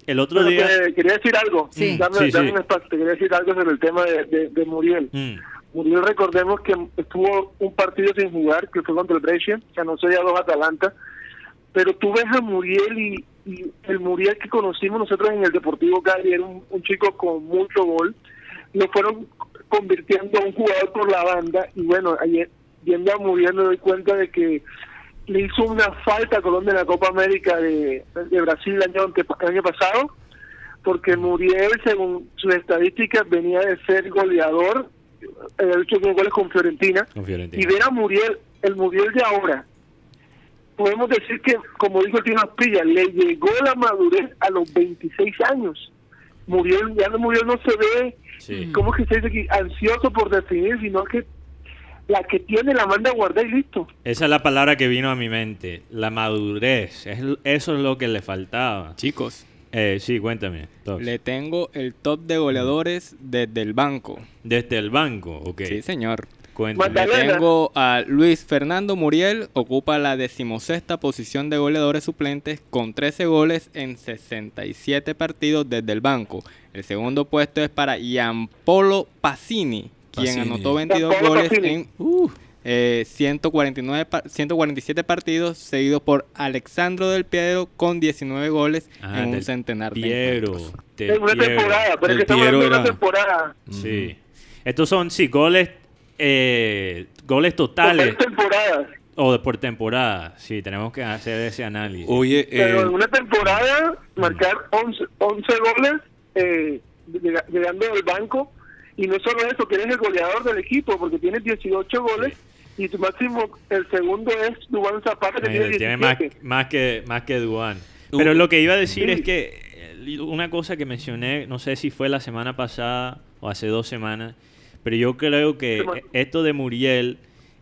el otro día... quería decir algo. Sí. Dame, sí, un espacio. Te quería decir algo sobre el tema de, de, Muriel. Mm. Muriel, recordemos que estuvo un partido sin jugar, que fue contra el Brescia, que anunció ya dos Atalanta, pero tú ves a Muriel y, el Muriel que conocimos nosotros en el Deportivo Cali era un, chico con mucho gol, lo fueron convirtiendo a un jugador por la banda y bueno, ayer viendo a Muriel me doy cuenta de que le hizo una falta a Colombia en la Copa América de, Brasil el año, el año pasado, porque Muriel, según sus estadísticas, venía de ser goleador, había hecho goles con Fiorentina, y ver a Muriel, el Muriel de ahora, podemos decir que, como dijo el Tino Aspilla, le llegó la madurez a los 26 años. Muriel, ya no Muriel no se ve, sí. ¿cómo que se dice aquí? Ansioso por definir, sino que la que tiene la manda a guardar y listo. Esa es la palabra que vino a mi mente, la madurez. eso es lo que le faltaba. Chicos. Eh, sí, cuéntame. Le tengo el top de goleadores desde el banco. Desde el banco, ok. Sí, señor. Tengo a Luis Fernando Muriel, ocupa la decimosexta posición de goleadores suplentes con 13 goles en 67 partidos desde el banco. El segundo puesto es para Gianpolo Pacini, quien anotó 22 goles en 149, uh. 147 eh, partidos, seguido por Alexandro del Piero con 19 goles ah, en un centenar de Piero, En una temporada, pero es que estamos en una temporada. Sí. Estos son, sí, goles eh, goles totales. Por temporada. O por temporada, sí, tenemos que hacer ese análisis. Oye, Pero en eh, una temporada, marcar 11, 11 goles eh, llegando del banco, y no solo eso, que eres el goleador del equipo, porque tienes 18 goles, y tu máximo, el segundo es Duan Zapata, que tiene, tiene más, más, que, más que Duan. Pero lo que iba a decir es que eh, una cosa que mencioné, no sé si fue la semana pasada o hace dos semanas, pero yo creo que esto de Muriel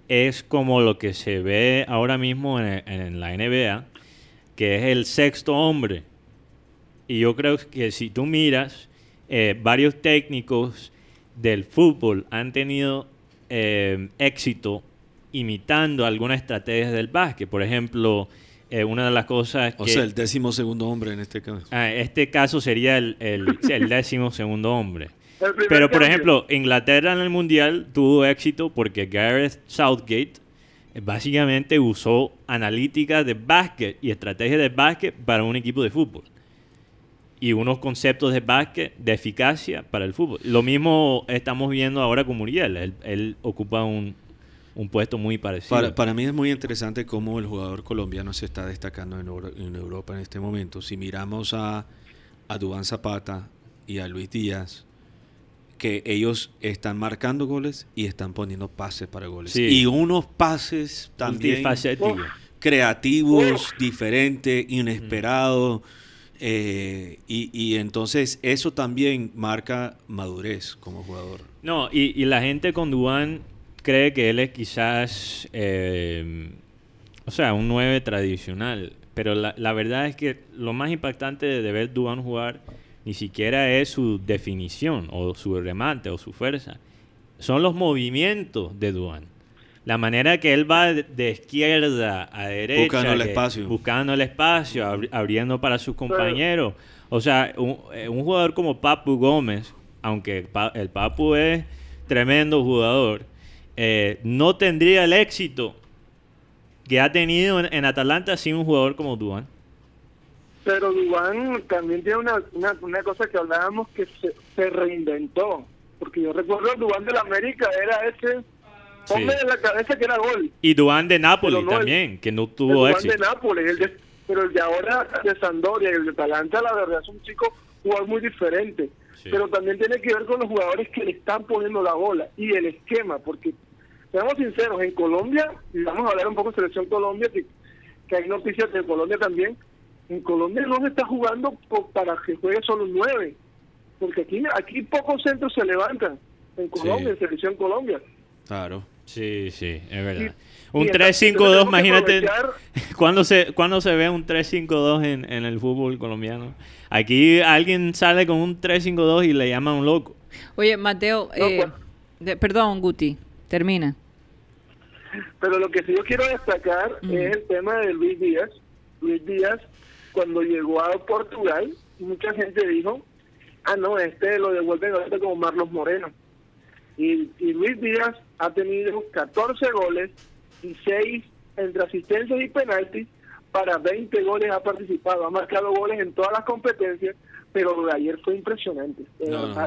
es como lo que se ve ahora mismo en, la NBA, que es el sexto hombre. Y yo creo que si tú miras, eh, varios técnicos del fútbol han tenido eh, éxito imitando algunas estrategias del básquet. Por ejemplo, eh, una de las cosas O sea, el décimo segundo hombre en este caso. Ah, este caso sería el, el, *laughs* el décimo segundo hombre. Pero, por ejemplo, Inglaterra en el Mundial tuvo éxito porque Gareth Southgate básicamente usó analítica de básquet y estrategia de básquet para un equipo de fútbol. Y unos conceptos de básquet de eficacia para el fútbol. Lo mismo estamos viendo ahora con Muriel. Él, ocupa un, puesto muy parecido. Para, mí es muy interesante cómo el jugador colombiano se está destacando en, Europa en este momento. Si miramos a, a Dubán Zapata y a Luis Díaz, que ellos están marcando goles y están poniendo pases para goles. Y unos pases también creativos, diferentes, inesperados. Eh, y, entonces eso también marca madurez como jugador. No, y, la gente con Duan cree que él es quizás, eh, o sea, un 9 tradicional. Pero la, la, verdad es que lo más impactante de ver Duan jugar ni siquiera es su definición o su remate o su fuerza. Son los movimientos de Duan. La manera que él va de izquierda a derecha. Buscando el espacio. Buscando el espacio, abriendo para sus compañeros. O sea, eh, un, jugador como Papu Gómez, aunque el Papu es tremendo jugador, eh, no tendría el éxito que ha tenido en, en Atalanta sin un jugador como Duan. Pero Dubán también tiene una, una, cosa que hablábamos que se, reinventó. Porque yo recuerdo el Dubán de la América era ese hombre de la cabeza que era gol. Y Dubán de Nápoles también, que no tuvo el éxito. de Nápoles, el de, pero el de ahora de Sandoria, el de Talanta, la verdad es un chico jugador muy diferente. Pero también tiene que ver con los jugadores que le están poniendo la bola y el esquema, porque seamos sinceros, en Colombia, y vamos a hablar un poco de Selección Colombia, que, que hay noticias de Colombia también, en Colombia no se está jugando para que juegue solo nueve, porque aquí aquí pocos centros se levantan en Colombia, en Selección Colombia. Claro. Sí, sí, es verdad. Un 3-5-2, imagínate, *laughs* ¿cuándo se, ¿cuándo se ve un 3-5-2 en, en el fútbol colombiano? Aquí alguien sale con un 3-5-2 y le llama un loco. Oye, Mateo, eh, pues. perdón, Guti, termina. Pero lo que sí yo quiero destacar es el tema de Luis Díaz. Luis Díaz cuando llegó a Portugal, mucha gente dijo, ah, no, este lo devuelven ahorita como Marlos Moreno. Y, Luis Díaz ha tenido 14 goles y 6 entre asistencias y penaltis para 20 goles ha participado, ha marcado goles en todas las competencias, pero lo de ayer fue impresionante.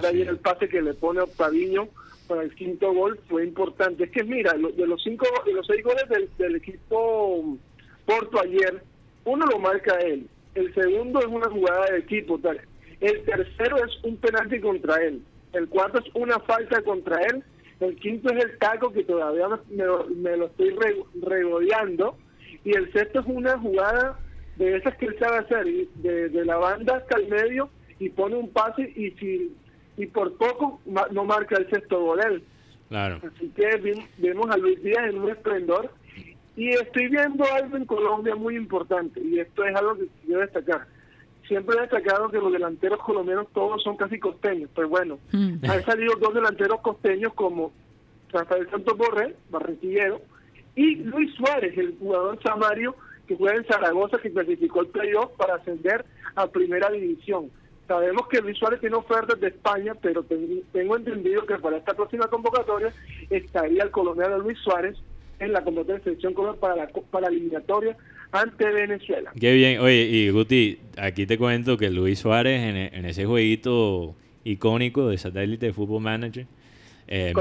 ayer el pase que le pone a Octaviño para el quinto gol fue importante. Es que mira, de los cinco, de los seis goles del, equipo Porto ayer, uno lo marca él, el segundo es una jugada de equipo, tal. el tercero es un penalti contra él, el cuarto es una falta contra él, el quinto es el taco que todavía me, lo estoy regodeando y el sexto es una jugada de esas que él sabe hacer, de, de la banda hasta el medio y pone un pase y si y por poco no marca el sexto gol él. Claro. Así que vemos a Luis Díaz en un esplendor y estoy viendo algo en Colombia muy importante y esto es algo que quiero destacar. Siempre he destacado que los delanteros colombianos todos son casi costeños, pero bueno, mm. han salido dos delanteros costeños como Rafael Santos Borrell, barranquillero, y Luis Suárez, el jugador samario que juega en Zaragoza, que clasificó el playoff para ascender a primera división. Sabemos que Luis Suárez tiene ofertas de España, pero tengo entendido que para esta próxima convocatoria estaría el colombiano Luis Suárez en la convocatoria de selección para la, para la eliminatoria ante Venezuela. Qué bien. Oye, y Guti, aquí te cuento que Luis Suárez en, en ese jueguito icónico de satélite de Fútbol Manager eh,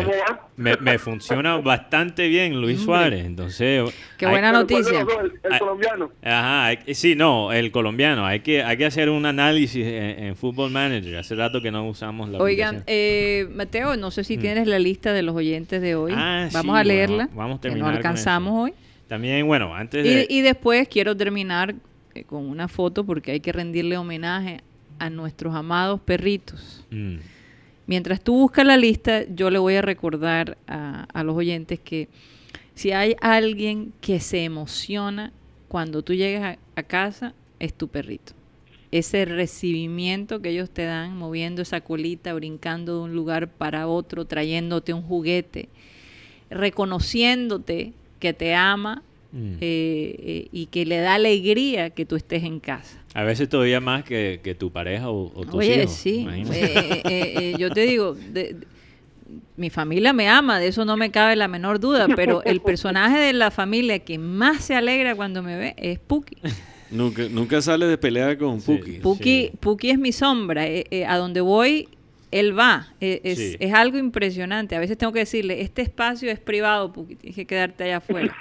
me, funciona bastante bien Luis Suárez, entonces... Qué buena noticia. El, colombiano. Ajá, sí, no, el colombiano. Hay que, hay que hacer un análisis en, Football Manager. Hace rato que no usamos la Oigan, eh, Mateo, no sé si mm. tienes la lista de los oyentes de hoy. Ah, vamos a leerla. vamos a terminar. No alcanzamos hoy. También, bueno, antes de... Y, después quiero terminar eh, con una foto porque hay que rendirle homenaje a nuestros amados perritos. Mm. Mientras tú buscas la lista, yo le voy a recordar a, los oyentes que si hay alguien que se emociona cuando tú llegas a, casa, es tu perrito. Ese recibimiento que ellos te dan, moviendo esa colita, brincando de un lugar para otro, trayéndote un juguete, reconociéndote que te ama mm. eh, eh, y que le da alegría que tú estés en casa. A veces todavía más que, tu pareja o, o tus Oye, sí. Eh, eh, eh, yo te digo, mi familia me ama, de eso no me cabe la menor duda, *laughs* pero el personaje de la familia que más se alegra cuando me ve es Puki. Nunca, nunca sale de pelea con Puki. Puki, es mi sombra. a donde voy, él va. es, es, algo impresionante. A veces tengo que decirle, este espacio es privado, Puki, tienes que quedarte allá afuera.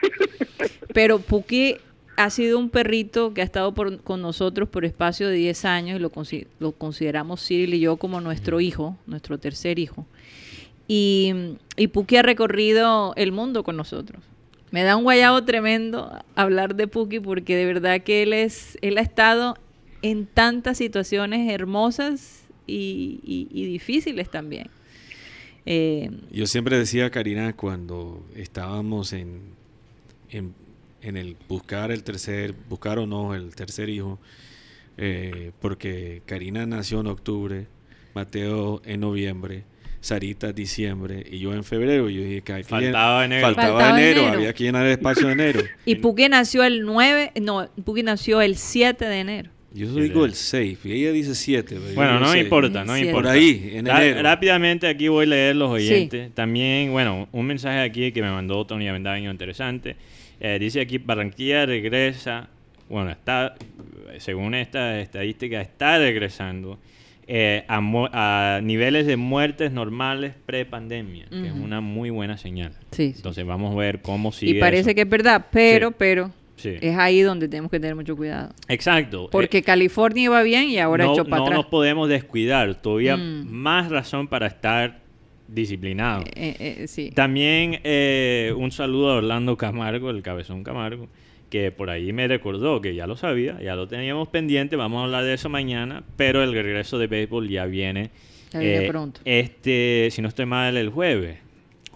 *laughs* Pero Puki ha sido un perrito que ha estado con nosotros por espacio de 10 años y lo, lo, consideramos Cyril y yo como nuestro hijo, nuestro tercer hijo. Y, y Puki ha recorrido el mundo con nosotros. Me da un guayabo tremendo hablar de Puki porque de verdad que él, es, él ha estado en tantas situaciones hermosas y, difíciles también. Eh, yo siempre decía, Karina, cuando estábamos en, en en el buscar el tercer, buscar o no el tercer hijo, eh, porque Karina nació en octubre, Mateo en noviembre, Sarita diciembre y yo en febrero. Yo dije que faltaba enero. Faltaba, enero, había que llenar el espacio de enero. *laughs* y Puki nació el 9, no, Puki nació el 7 de enero. Yo digo el 6, y ella dice 7. Bueno, no importa, no importa. Por ahí, en enero. Rápidamente aquí voy a leer los oyentes. También, bueno, un mensaje aquí que me mandó Tony Avendaño interesante. Eh, dice aquí, Barranquilla regresa, bueno, está, según esta estadística, está regresando eh, a, niveles de muertes normales pre-pandemia, que es una muy buena señal. Entonces vamos a ver cómo sigue. Y parece que es verdad, pero, pero Es ahí donde tenemos que tener mucho cuidado. Exacto. Porque California iba bien y ahora no, echó para no atrás. No nos podemos descuidar. Todavía mm. más razón para estar disciplinado. Eh, eh, eh, También un saludo a Orlando Camargo, el cabezón Camargo, que por ahí me recordó que ya lo sabía, ya lo teníamos pendiente, vamos a hablar de eso mañana, pero el regreso de béisbol ya viene. pronto. Este, si no estoy mal, el jueves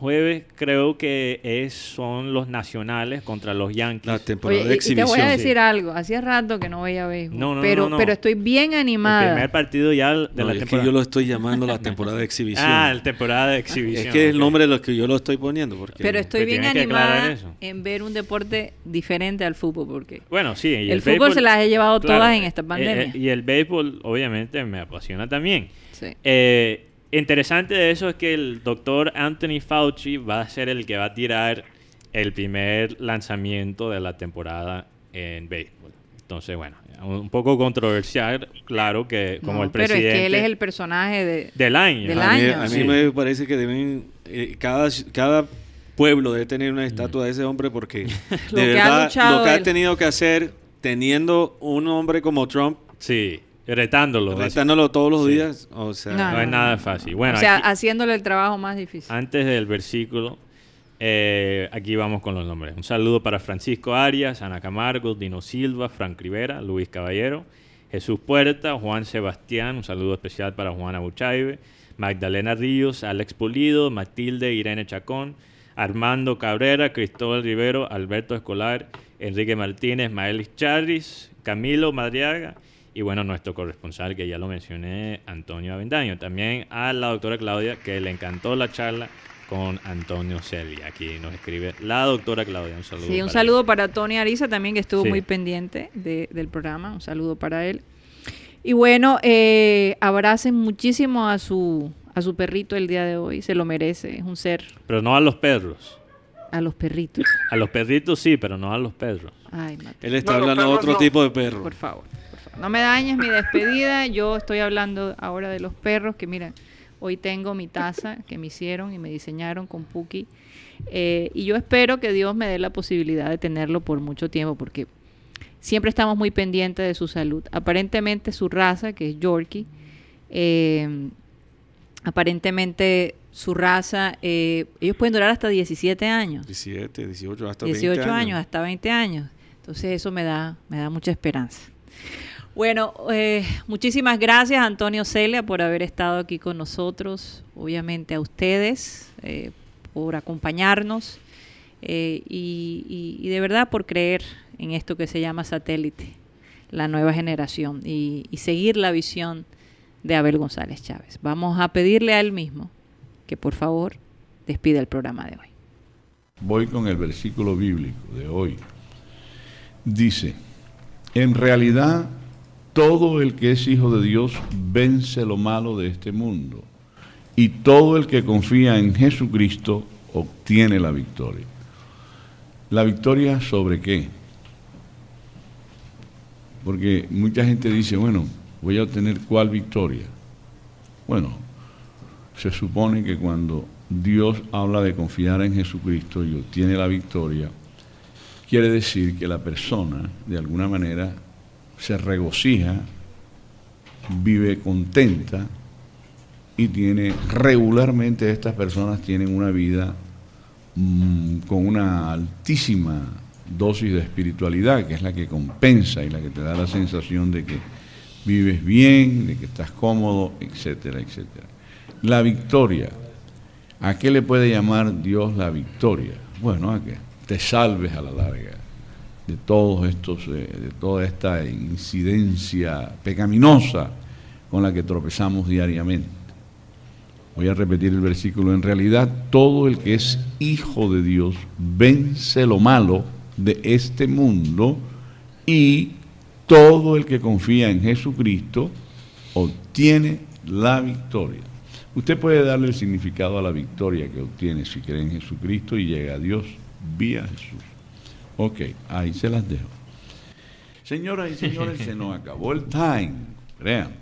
jueves creo que es, son los nacionales contra los Yankees. La temporada de exhibición. te voy a decir algo, hacía rato que no veía béisbol, no, pero, pero estoy bien animada. El primer partido ya de la es que yo lo estoy llamando la *laughs* temporada de exhibición. ah, la temporada de exhibición. Es que es el nombre de lo que yo lo estoy poniendo. Porque pero estoy bien animada en ver un deporte diferente al fútbol, porque bueno, sí, el, fútbol se las he llevado todas en esta eh, pandemia. Eh, y el béisbol, obviamente, me apasiona también. Sí. Eh, interesante de eso es que el doctor Anthony Fauci va a ser el que va a tirar el primer lanzamiento de la temporada en béisbol. Entonces, bueno, un poco controversial, claro que como el presidente... Pero es que él es el personaje de, del año. a, Mí, me parece que deben, eh, cada, cada pueblo debe tener una estatua de ese hombre porque *laughs* de verdad lo que ha tenido que hacer teniendo un hombre como Trump. Sí, retándolo. Retándolo todos los días. O sea, no, es nada fácil. Bueno, o sea, haciéndole el trabajo más difícil. Antes del versículo, eh, aquí vamos con los nombres. Un saludo para Francisco Arias, Ana Camargo, Dino Silva, Frank Rivera, Luis Caballero, Jesús Puerta, Juan Sebastián, un saludo especial para Juana Buchaibe, Magdalena Ríos, Alex Pulido, Matilde Irene Chacón, Armando Cabrera, Cristóbal Rivero, Alberto Escolar, Enrique Martínez, Maelis Charris, Camilo Madriaga y bueno, nuestro corresponsal que ya lo mencioné, Antonio Avendaño. También a la doctora Claudia que le encantó la charla con Antonio Celia. Aquí nos escribe la doctora Claudia. Un saludo. Sí, un saludo para Tony Ariza también que estuvo muy pendiente del programa. Un saludo para él. Y bueno, eh, abracen muchísimo a su, a su perrito el día de hoy. Se lo merece. Es un ser. Pero no a los perros. A los perritos. A los perritos sí, pero no a los perros. Ay, Él está hablando de otro tipo de perro. Por favor, No me dañes mi despedida. Yo estoy hablando ahora de los perros que, mira, hoy tengo mi taza que me hicieron y me diseñaron con Puki. Eh, y yo espero que Dios me dé la posibilidad de tenerlo por mucho tiempo porque siempre estamos muy pendientes de su salud. Aparentemente su raza, que es Yorkie, eh, aparentemente su raza, eh, ellos pueden durar hasta 17 años. 17, 18, hasta 18 20 años. hasta 20 años. Entonces eso me da, me da mucha esperanza. Bueno, eh, muchísimas gracias Antonio Celia por haber estado aquí con nosotros, obviamente a ustedes eh, por acompañarnos y, y, de verdad por creer en esto que se llama satélite, la nueva generación y, y seguir la visión de Abel González Chávez. Vamos a pedirle a él mismo que por favor despida el programa de hoy. Voy con el versículo bíblico de hoy. Dice, en realidad todo el que es hijo de Dios vence lo malo de este mundo y todo el que confía en Jesucristo obtiene la victoria. ¿La victoria sobre qué? Porque mucha gente dice, bueno, voy a obtener cuál victoria. Bueno, se supone que cuando Dios habla de confiar en Jesucristo y obtiene la victoria, quiere decir que la persona, de alguna manera, se regocija, vive contenta y tiene regularmente estas personas tienen una vida mm, con una altísima dosis de espiritualidad, que es la que compensa y la que te da la sensación de que vives bien, de que estás cómodo, etcétera, etcétera. La victoria. ¿A qué le puede llamar Dios la victoria? Bueno, a que te salves a la larga de todos estos, eh, de toda esta incidencia pecaminosa con la que tropezamos diariamente. Voy a repetir el versículo. En realidad, todo el que es hijo de Dios vence lo malo de este mundo y todo el que confía en Jesucristo obtiene la victoria. Usted puede darle el significado a la victoria que obtiene si cree en Jesucristo y llega a Dios vía Jesús. Ok, ahí se las dejo. Señoras y señores, se nos acabó el time. Creamos.